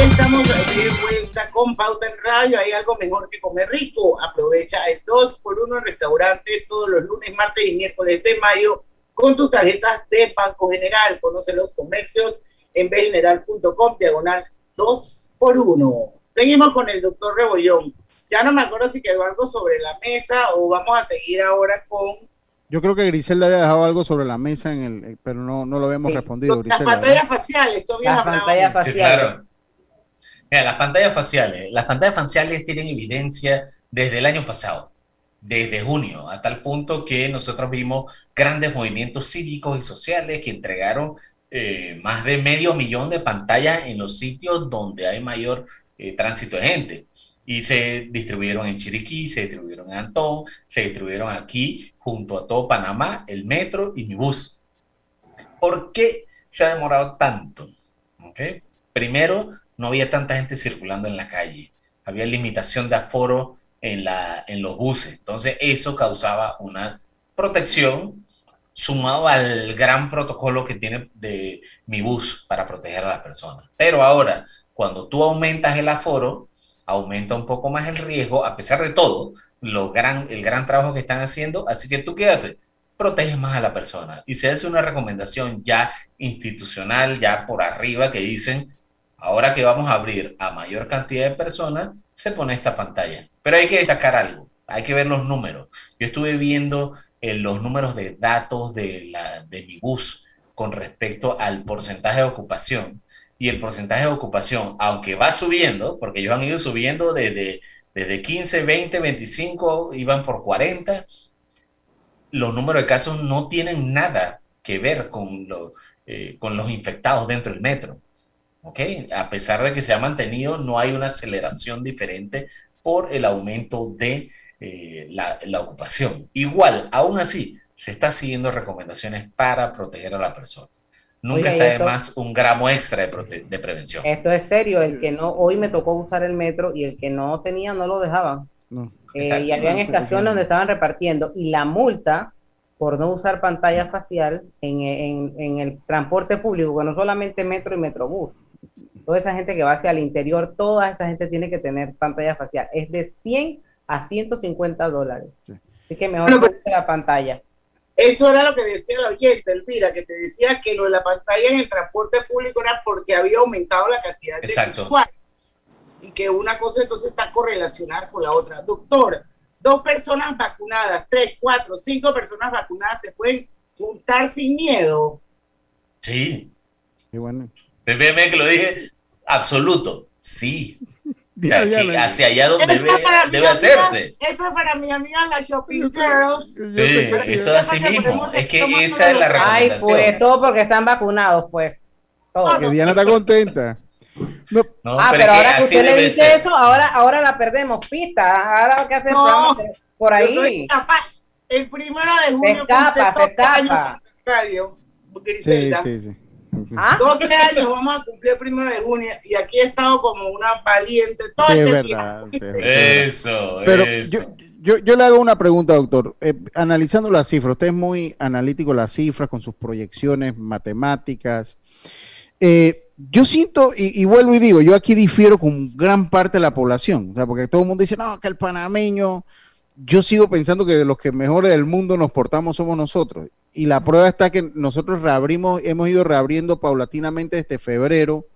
De vuelta con Pauta en Radio. Hay algo mejor que comer rico. Aprovecha el 2 por 1 en restaurantes todos los lunes, martes y miércoles de mayo con tus tarjetas de Banco General. Conoce los comercios en bgeneral.com, diagonal 2 por 1. Seguimos con el doctor Rebollón. Ya no me acuerdo si quedó algo sobre la mesa o vamos a seguir ahora con yo creo que Griselda había dejado algo sobre la mesa, en el, pero no, no lo habíamos respondido. Las pantallas faciales, tú habías hablado. Sí, claro. Las pantallas faciales. Las pantallas faciales tienen evidencia desde el año pasado, desde junio, a tal punto que nosotros vimos grandes movimientos cívicos y sociales que entregaron eh, más de medio millón de pantallas en los sitios donde hay mayor eh, tránsito de gente. Y se distribuyeron en Chiriquí, se distribuyeron en Antón, se distribuyeron aquí junto a todo Panamá, el metro y mi bus. ¿Por qué se ha demorado tanto? Primero, no había tanta gente circulando en la calle, había limitación de aforo en, la, en los buses, entonces eso causaba una protección sumado al gran protocolo que tiene de mi bus para proteger a las personas. Pero ahora, cuando tú aumentas el aforo, aumenta un poco más el riesgo, a pesar de todo, lo gran, el gran trabajo que están haciendo. Así que tú qué haces? Proteges más a la persona. Y se hace una recomendación ya institucional, ya por arriba, que dicen, Ahora que vamos a abrir a mayor cantidad de personas, se pone esta pantalla. Pero hay que destacar algo, hay que ver los números. Yo estuve viendo eh, los números de datos de, la, de mi bus con respecto al porcentaje de ocupación. Y el porcentaje de ocupación, aunque va subiendo, porque ellos han ido subiendo desde, desde 15, 20, 25, iban por 40, los números de casos no tienen nada que ver con, eh, con los infectados dentro del metro. A pesar de que se ha mantenido, no hay una aceleración diferente por el aumento de eh, la, ocupación. Igual, aún así, se está siguiendo recomendaciones para proteger a la persona. Nunca está de más un gramo extra de, de, prevención. Esto es serio, el que no, hoy me tocó usar el metro y el que no tenía no lo dejaban. Eh, y habían estaciones donde estaban repartiendo y la multa por no usar pantalla facial en, en, en el transporte público, que no solamente metro y metrobús, toda esa gente que va hacia el interior, toda esa gente tiene que tener pantalla facial. Es de 100 a 150 dólares. Así que mejor bueno, pues, la pantalla. Eso era lo que decía la oyente, Elvira, que te decía que lo de la pantalla en el transporte público era porque había aumentado la cantidad de usuarios. Y que una cosa entonces está correlacionada con la otra. Doctor, dos personas vacunadas, tres, cuatro, cinco personas vacunadas se pueden juntar sin miedo. Sí. Qué bueno. Ve que lo dije absoluto. Sí. *laughs* hacia allá donde debe, hacerse. Esto es para mi amiga la Shopping Girls. Sí, eso es así mismo. Es que esa es la recomendación. Ay, pues todo porque están vacunados, pues. Todo. Que Diana está contenta. No. ah, pero, ahora que usted le dice eso, ahora, ahora la perdemos. Pista, ahora que hacer no, por ahí. El primero de junio. Se escapa, se escapa. Radio, sí, sí, sí. 12 ¿Ah? años vamos a cumplir el primero de junio y aquí he estado como una valiente todo sí, este verdad, tiempo. Sí, *laughs* eso, Pero eso. Yo, yo, le hago una pregunta, doctor. Eh, analizando las cifras, usted es muy analítico las cifras con sus proyecciones matemáticas. Eh, yo siento, y, y, vuelvo y digo, yo aquí difiero con gran parte de la población, o sea, porque todo el mundo dice, no, que el panameño, yo sigo pensando que de los que mejores del mundo nos portamos somos nosotros y la prueba está que nosotros reabrimos, hemos ido reabriendo paulatinamente desde febrero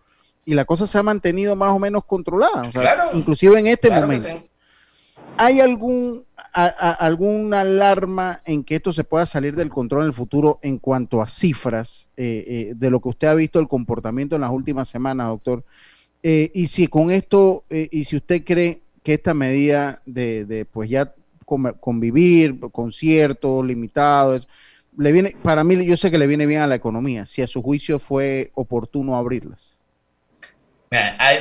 y la cosa se ha mantenido más o menos controlada, inclusive en este momento. ¿Hay algún, alguna alarma en que esto se pueda salir del control en el futuro en cuanto a cifras eh, eh, de lo que usted ha visto el comportamiento en las últimas semanas, doctor? Eh, y si con esto, y si usted cree que esta medida de, de pues ya convivir, conciertos limitados, le viene, para mí yo sé que le viene bien a la economía, si a su juicio fue oportuno abrirlas.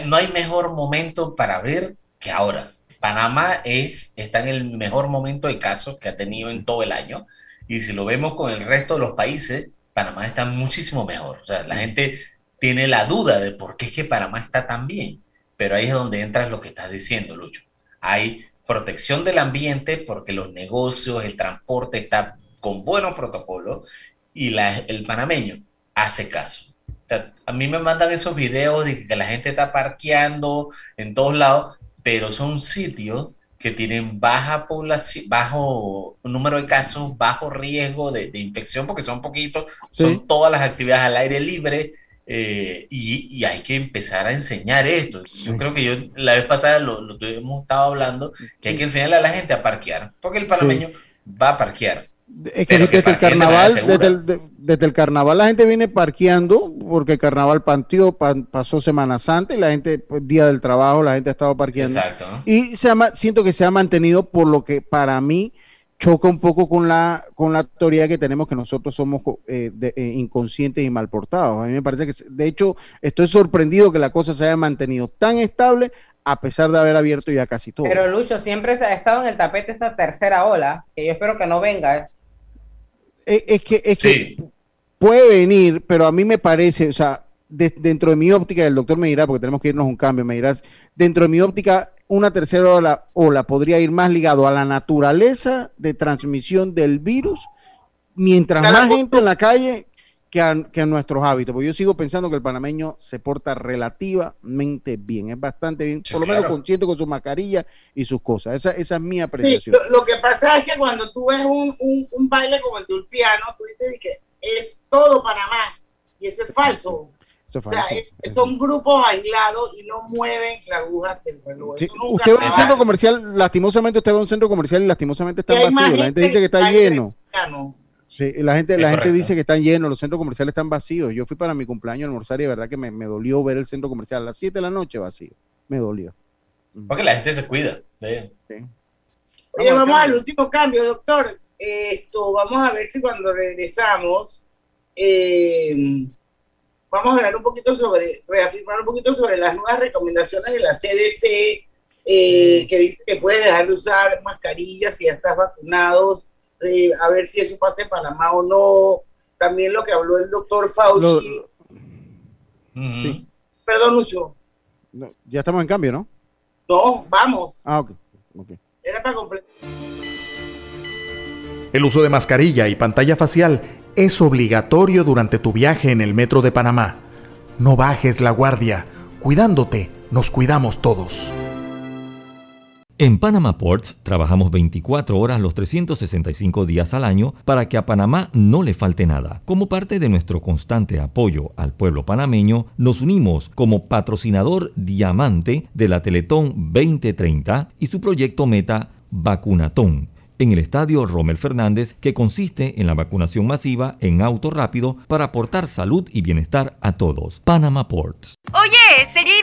no hay mejor momento para abrir que ahora. Panamá es, está en el mejor momento de casos que ha tenido en todo el año. Y si lo vemos con el resto de los países, Panamá está muchísimo mejor. O sea, la gente tiene la duda de por qué es que Panamá está tan bien. Pero ahí es donde entra lo que estás diciendo, Lucho. Hay protección del ambiente porque los negocios, el transporte está con buenos protocolos y la, el panameño hace caso. a mí me mandan esos videos de que la gente está parqueando en todos lados, pero son sitios que tienen baja población, bajo número de casos, bajo riesgo de, infección, porque son poquitos, son todas las actividades al aire libre, eh, y, hay que empezar a enseñar esto. Yo creo que yo la vez pasada lo, lo hemos estado hablando, que hay que enseñarle a la gente a parquear, porque el panameño va a parquear. Es que, desde el carnaval, desde el, carnaval la gente viene parqueando, porque el carnaval partió, pasó Semana Santa y la gente, pues, día del trabajo, la gente ha estado parqueando. Exacto. Y se siento que se ha mantenido por lo que para mí choca un poco con la, con la teoría que tenemos que nosotros somos eh, eh, inconscientes y mal portados. A mí me parece que, de hecho, estoy sorprendido que la cosa se haya mantenido tan estable a pesar de haber abierto ya casi todo. Pero Lucho, siempre se ha estado en el tapete esta tercera ola, que yo espero que no venga. ¿Eh? Es, que, es que puede venir, pero a mí me parece, o sea, dentro de mi óptica, el doctor me dirá, porque tenemos que irnos un cambio, me dirás, dentro de mi óptica, una tercera ola, ola podría ir más ligado a la naturaleza de transmisión del virus, mientras más gente en la calle que a, nuestros hábitos. Porque yo sigo pensando que el panameño se porta relativamente bien, es bastante bien, por lo menos consciente con su mascarilla y sus cosas. Esa, esa es mi apreciación. lo, que pasa es que cuando tú ves un, un, baile como el tulpiano, tú dices que es todo Panamá, y eso es falso. o sea, son grupos aislados y no mueven la aguja del reloj. usted va a un centro comercial, lastimosamente usted va a un centro comercial y lastimosamente está vacío. La gente dice que está lleno. Sí, la gente, la gente dice que están llenos, los centros comerciales están vacíos. Yo fui para mi cumpleaños a almorzar y de verdad que me, dolió ver el centro comercial a las 7 de la noche vacío. Me dolió. Porque la gente se cuida. Oye, vamos al último cambio, doctor. Esto, vamos a ver si cuando regresamos eh, vamos a hablar un poquito sobre, reafirmar un poquito sobre las nuevas recomendaciones de la CDC eh, que dice que puedes dejar de usar mascarillas si ya estás vacunado a ver si eso pasa en Panamá o no. También lo que habló el doctor Fauci. Perdón, Lucho. ya estamos en cambio, ¿no? No, vamos. Ah, ok. Era para completar. El uso de mascarilla y pantalla facial es obligatorio durante tu viaje en el metro de Panamá. No bajes la guardia. Cuidándote, nos cuidamos todos. En Panama Ports trabajamos 24 horas los 365 días al año para que a Panamá no le falte nada. Como parte de nuestro constante apoyo al pueblo panameño, nos unimos como patrocinador diamante de la Teletón 2030 y su proyecto meta Vacunatón en el estadio Rommel Fernández, que consiste en la vacunación masiva en auto rápido para aportar salud y bienestar a todos. Panama Ports. Oye, sería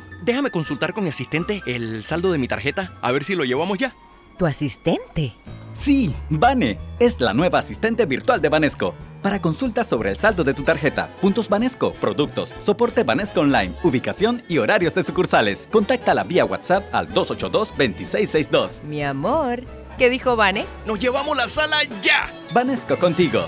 Déjame consultar con mi asistente el saldo de mi tarjeta, a ver si lo llevamos ya. ¿Tu asistente? Sí, Vane, es la nueva asistente virtual de Banesco. Para consultas sobre el saldo de tu tarjeta, puntos Banesco, productos, soporte Banesco Online, ubicación y horarios de sucursales, contáctala vía WhatsApp al 282-2662. Mi amor, ¿qué dijo Vane? ¡Nos llevamos la sala ya! Banesco contigo.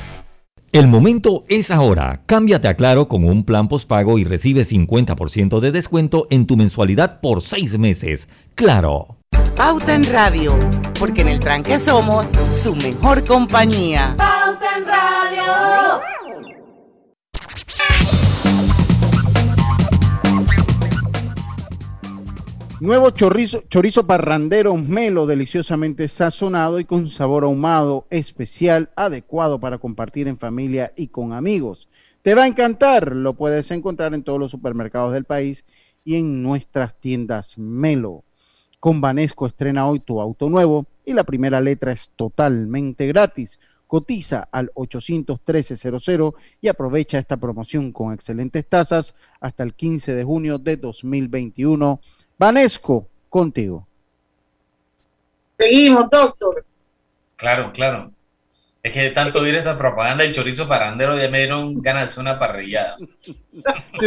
El momento es ahora. Cámbiate a Claro con un plan postpago y recibe 50% de descuento en tu mensualidad por seis meses. Claro. Pauta en Radio, porque en el tranque somos su mejor compañía. Pauta en Radio. Nuevo chorizo, chorizo parrandero melo deliciosamente sazonado y con sabor ahumado especial, adecuado para compartir en familia y con amigos. Te va a encantar, lo puedes encontrar en todos los supermercados del país y en nuestras tiendas Melo. Con Banesco estrena hoy tu auto nuevo y la primera letra es totalmente gratis. Cotiza al 813-00 y aprovecha esta promoción con excelentes tasas hasta el 15 de junio de 2021. Banesco, contigo. Seguimos, doctor. Claro, claro. Es que de tanto oír esta propaganda del chorizo parandero ya me dieron ganas de hacer una parrillada. Sí,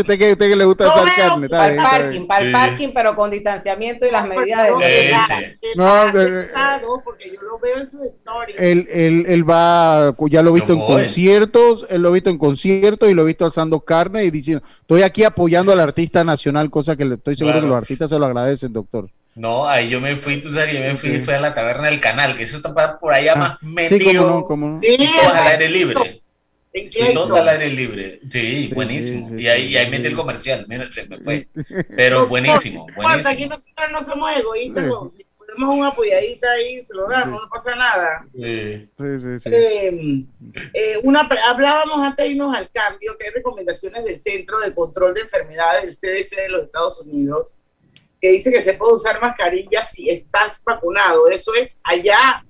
usted que, usted que le gusta esa carne. Para el parking, para el parking, pero con distanciamiento y las medidas de... No, porque yo lo veo en su story. Él, él, él va, ya lo he visto en conciertos, él lo ha visto en conciertos y lo he visto alzando carne y diciendo, estoy aquí apoyando al artista nacional, cosa que le estoy seguro que los artistas se lo agradecen, doctor. No, ahí yo me fui, tú sabes yo me fui, fui a la taberna del canal, que eso está por allá ah, más metido. Sí, como no, Y todo al aire libre. Y todo al aire libre. Sí, buenísimo. y ahí, ahí metí el comercial, mira, se me fue. Pero buenísimo, buenísimo. Aquí nosotros no somos egoístas, si ponemos una apoyadita ahí, se lo damos, no pasa nada. Sí, sí, sí. Eh, eh, una, hablábamos antes de irnos al cambio, que hay recomendaciones del Centro de Control de Enfermedades del CDC de los Estados Unidos que dice que se puede usar mascarilla si estás vacunado. Eso es allá,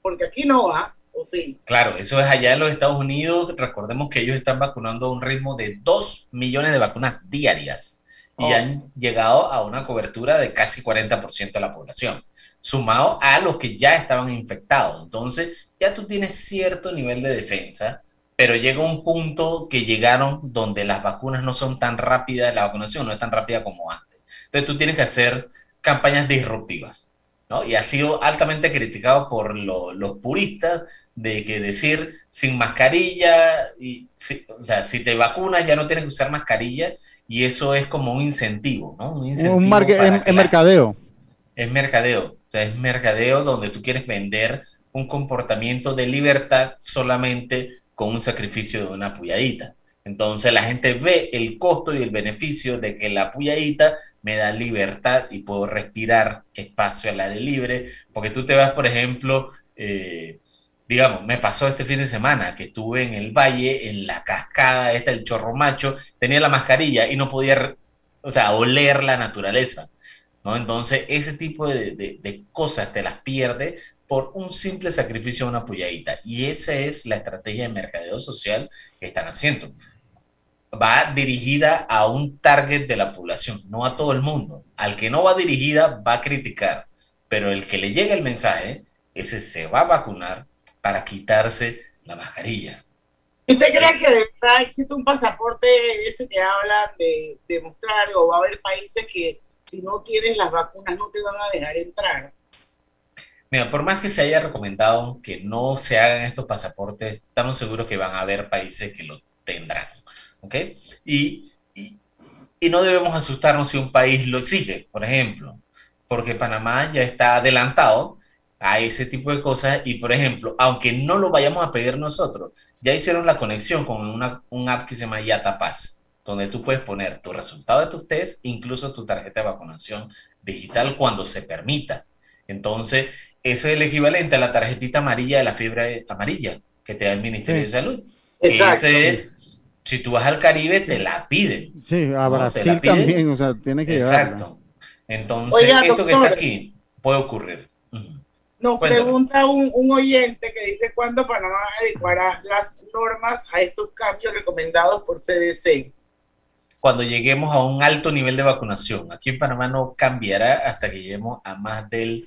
porque aquí no va, ¿o sí? Claro, eso es allá en los Estados Unidos. Recordemos que ellos están vacunando a un ritmo de 2 millones de vacunas diarias y oh. han llegado a una cobertura de casi 40% de la población, sumado a los que ya estaban infectados. Entonces, ya tú tienes cierto nivel de defensa, pero llega un punto que llegaron donde las vacunas no son tan rápidas, la vacunación no es tan rápida como antes. Entonces tú tienes que hacer campañas disruptivas, ¿no? Y ha sido altamente criticado por los puristas de que decir sin mascarilla, y, o sea, si te vacunas ya no tienes que usar mascarilla y eso es como un incentivo, ¿no? Un, incentivo un mercadeo. Es mercadeo, o sea, es mercadeo donde tú quieres vender un comportamiento de libertad solamente con un sacrificio de una puyadita. Entonces la gente ve el costo y el beneficio de que la puyadita me da libertad y puedo respirar espacio al aire libre, porque tú te vas, por ejemplo, eh, digamos, me pasó este fin de semana que estuve en el valle, en la cascada esta, el chorro macho, tenía la mascarilla y no podía, o sea, oler la naturaleza, ¿no? Entonces, ese tipo de, cosas te las pierdes por un simple sacrificio de una puyadita. Y esa es la estrategia de mercadeo social que están haciendo va dirigida a un target de la población, no a todo el mundo. Al que no va dirigida va a criticar, pero el que le llega el mensaje, ese se va a vacunar para quitarse la mascarilla. ¿Usted cree que de verdad existe un pasaporte ese que habla de demostrar o va a haber países que si no quieres las vacunas no te van a dejar entrar? Mira, por más que se haya recomendado que no se hagan estos pasaportes, estamos seguros que van a haber países que lo tendrán. ¿Ok? Y, y, no debemos asustarnos si un país lo exige, por ejemplo, porque Panamá ya está adelantado a ese tipo de cosas y, por ejemplo, aunque no lo vayamos a pedir nosotros, ya hicieron la conexión con una, un app que se llama Yatapaz, donde tú puedes poner tu resultado de tus test, incluso tu tarjeta de vacunación digital cuando se permita. Entonces, ese es el equivalente a la tarjetita amarilla de la fibra amarilla que te da el Ministerio de Salud. Exacto si tú vas al Caribe, te la piden. Sí, a Brasil también, o sea, tiene que Exacto. Entonces, esto que está aquí puede ocurrir. Nos pregunta un, oyente que dice cuándo Panamá adecuará las normas a estos cambios recomendados por CDC. Cuando lleguemos a un alto nivel de vacunación. Aquí en Panamá no cambiará hasta que lleguemos a más del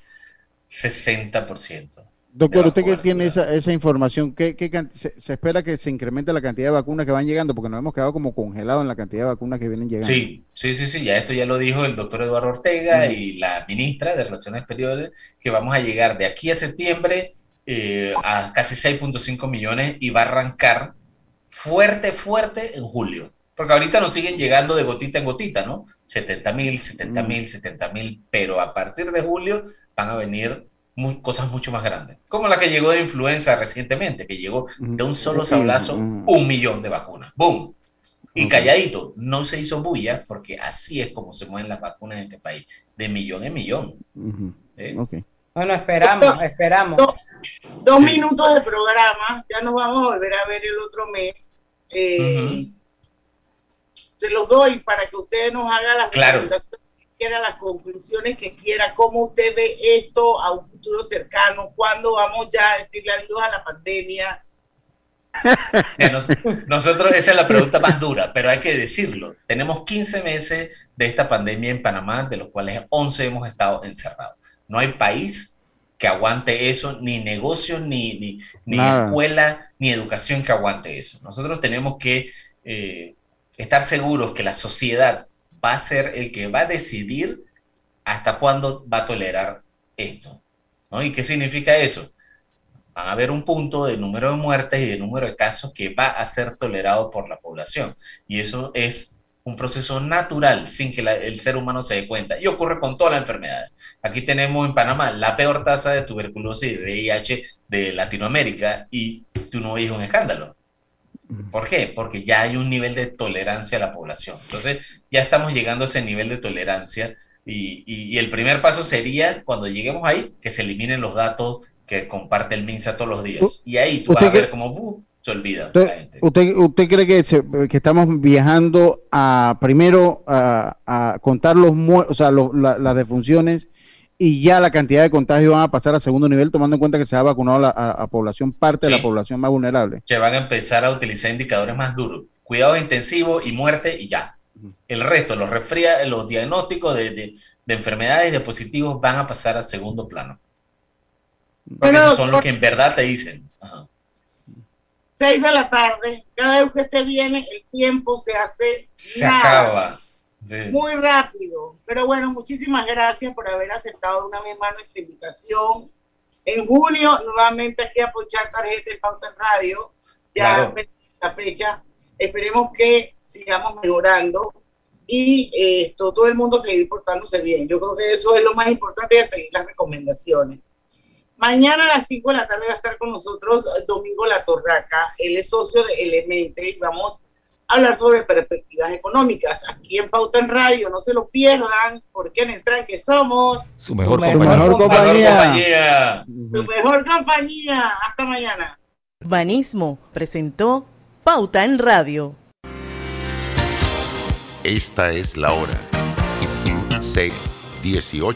60%. Doctor, usted que tiene esa, esa información, ¿qué, se, espera que se incremente la cantidad de vacunas que van llegando? Porque nos hemos quedado como congelados en la cantidad de vacunas que vienen llegando. Sí, sí, sí, sí, ya esto ya lo dijo el doctor Eduardo Ortega y la ministra de Relaciones Exteriores, que vamos a llegar de aquí a septiembre eh, a casi 6.5 millones y va a arrancar fuerte, fuerte en julio. Porque ahorita nos siguen llegando de gotita en gotita, ¿no? 70 mil, 70 mil, 70 mil, pero a partir de julio van a venir cosas mucho más grandes, como la que llegó de influenza recientemente, que llegó de un solo sablazo un millón de vacunas. ¡Boom! Y calladito, no se hizo bulla, porque así es como se mueven las vacunas en este país, de millón en millón. ¿Eh? Bueno, esperamos, esperamos. Dos, minutos de programa, ya nos vamos a volver a ver el otro mes. Eh, se los doy para que usted nos haga las claro. Quiera, las conclusiones que quiera, cómo usted ve esto a un futuro cercano, cuándo vamos ya a decirle adiós a la pandemia. *laughs* Nosotros, esa es la pregunta más dura, pero hay que decirlo. Tenemos 15 meses de esta pandemia en Panamá, de los cuales 11 hemos estado encerrados. No hay país que aguante eso, ni negocio, ni, ni, ni escuela, ni educación que aguante eso. Nosotros tenemos que eh, estar seguros que la sociedad va a ser el que va a decidir hasta cuándo va a tolerar esto. ¿no? ¿Y qué significa eso? Va a haber un punto de número de muertes y de número de casos que va a ser tolerado por la población. Y eso es un proceso natural sin que el ser humano se dé cuenta. Y ocurre con todas las enfermedades. Aquí tenemos en Panamá la peor tasa de tuberculosis y VIH de Latinoamérica y tú no ves un escándalo. ¿Por qué? Porque ya hay un nivel de tolerancia a la población. Entonces, ya estamos llegando a ese nivel de tolerancia y, y, el primer paso sería, cuando lleguemos ahí, que se eliminen los datos que comparte el MINSA todos los días. Y ahí tú vas a ver cómo se olvida. Usted, ¿Usted, cree que, que estamos viajando a primero a, contar los o sea, las defunciones y ya la cantidad de contagios van a pasar a segundo nivel, tomando en cuenta que se ha vacunado a, la población, parte de la población más vulnerable? Se van a empezar a utilizar indicadores más duros. Cuidado intensivo y muerte y ya. El resto, los resfría, los diagnósticos de, de, de enfermedades de positivos van a pasar a segundo plano. Porque esos son los que en verdad te dicen. Ajá. 6 de la tarde, cada vez que usted viene, el tiempo se hace se acaba. Muy rápido. Pero bueno, muchísimas gracias por haber aceptado una vez más nuestra invitación. En junio, nuevamente aquí a ponchar tarjeta de Pauta en Radio. Ya la fecha. Esperemos que sigamos mejorando y eh, todo el mundo seguir portándose bien. Yo creo que eso es lo más importante de seguir las recomendaciones. Mañana a las 5 de la tarde va a estar con nosotros eh, Domingo La Torraca. Él es socio de Elemente y vamos a hablar sobre perspectivas económicas aquí en Pauta en Radio. No se lo pierdan porque en el tranque somos su mejor, compañía. Su mejor compañía. Hasta mañana. Urbanismo presentó Pauta en Radio. Esta es la hora. C18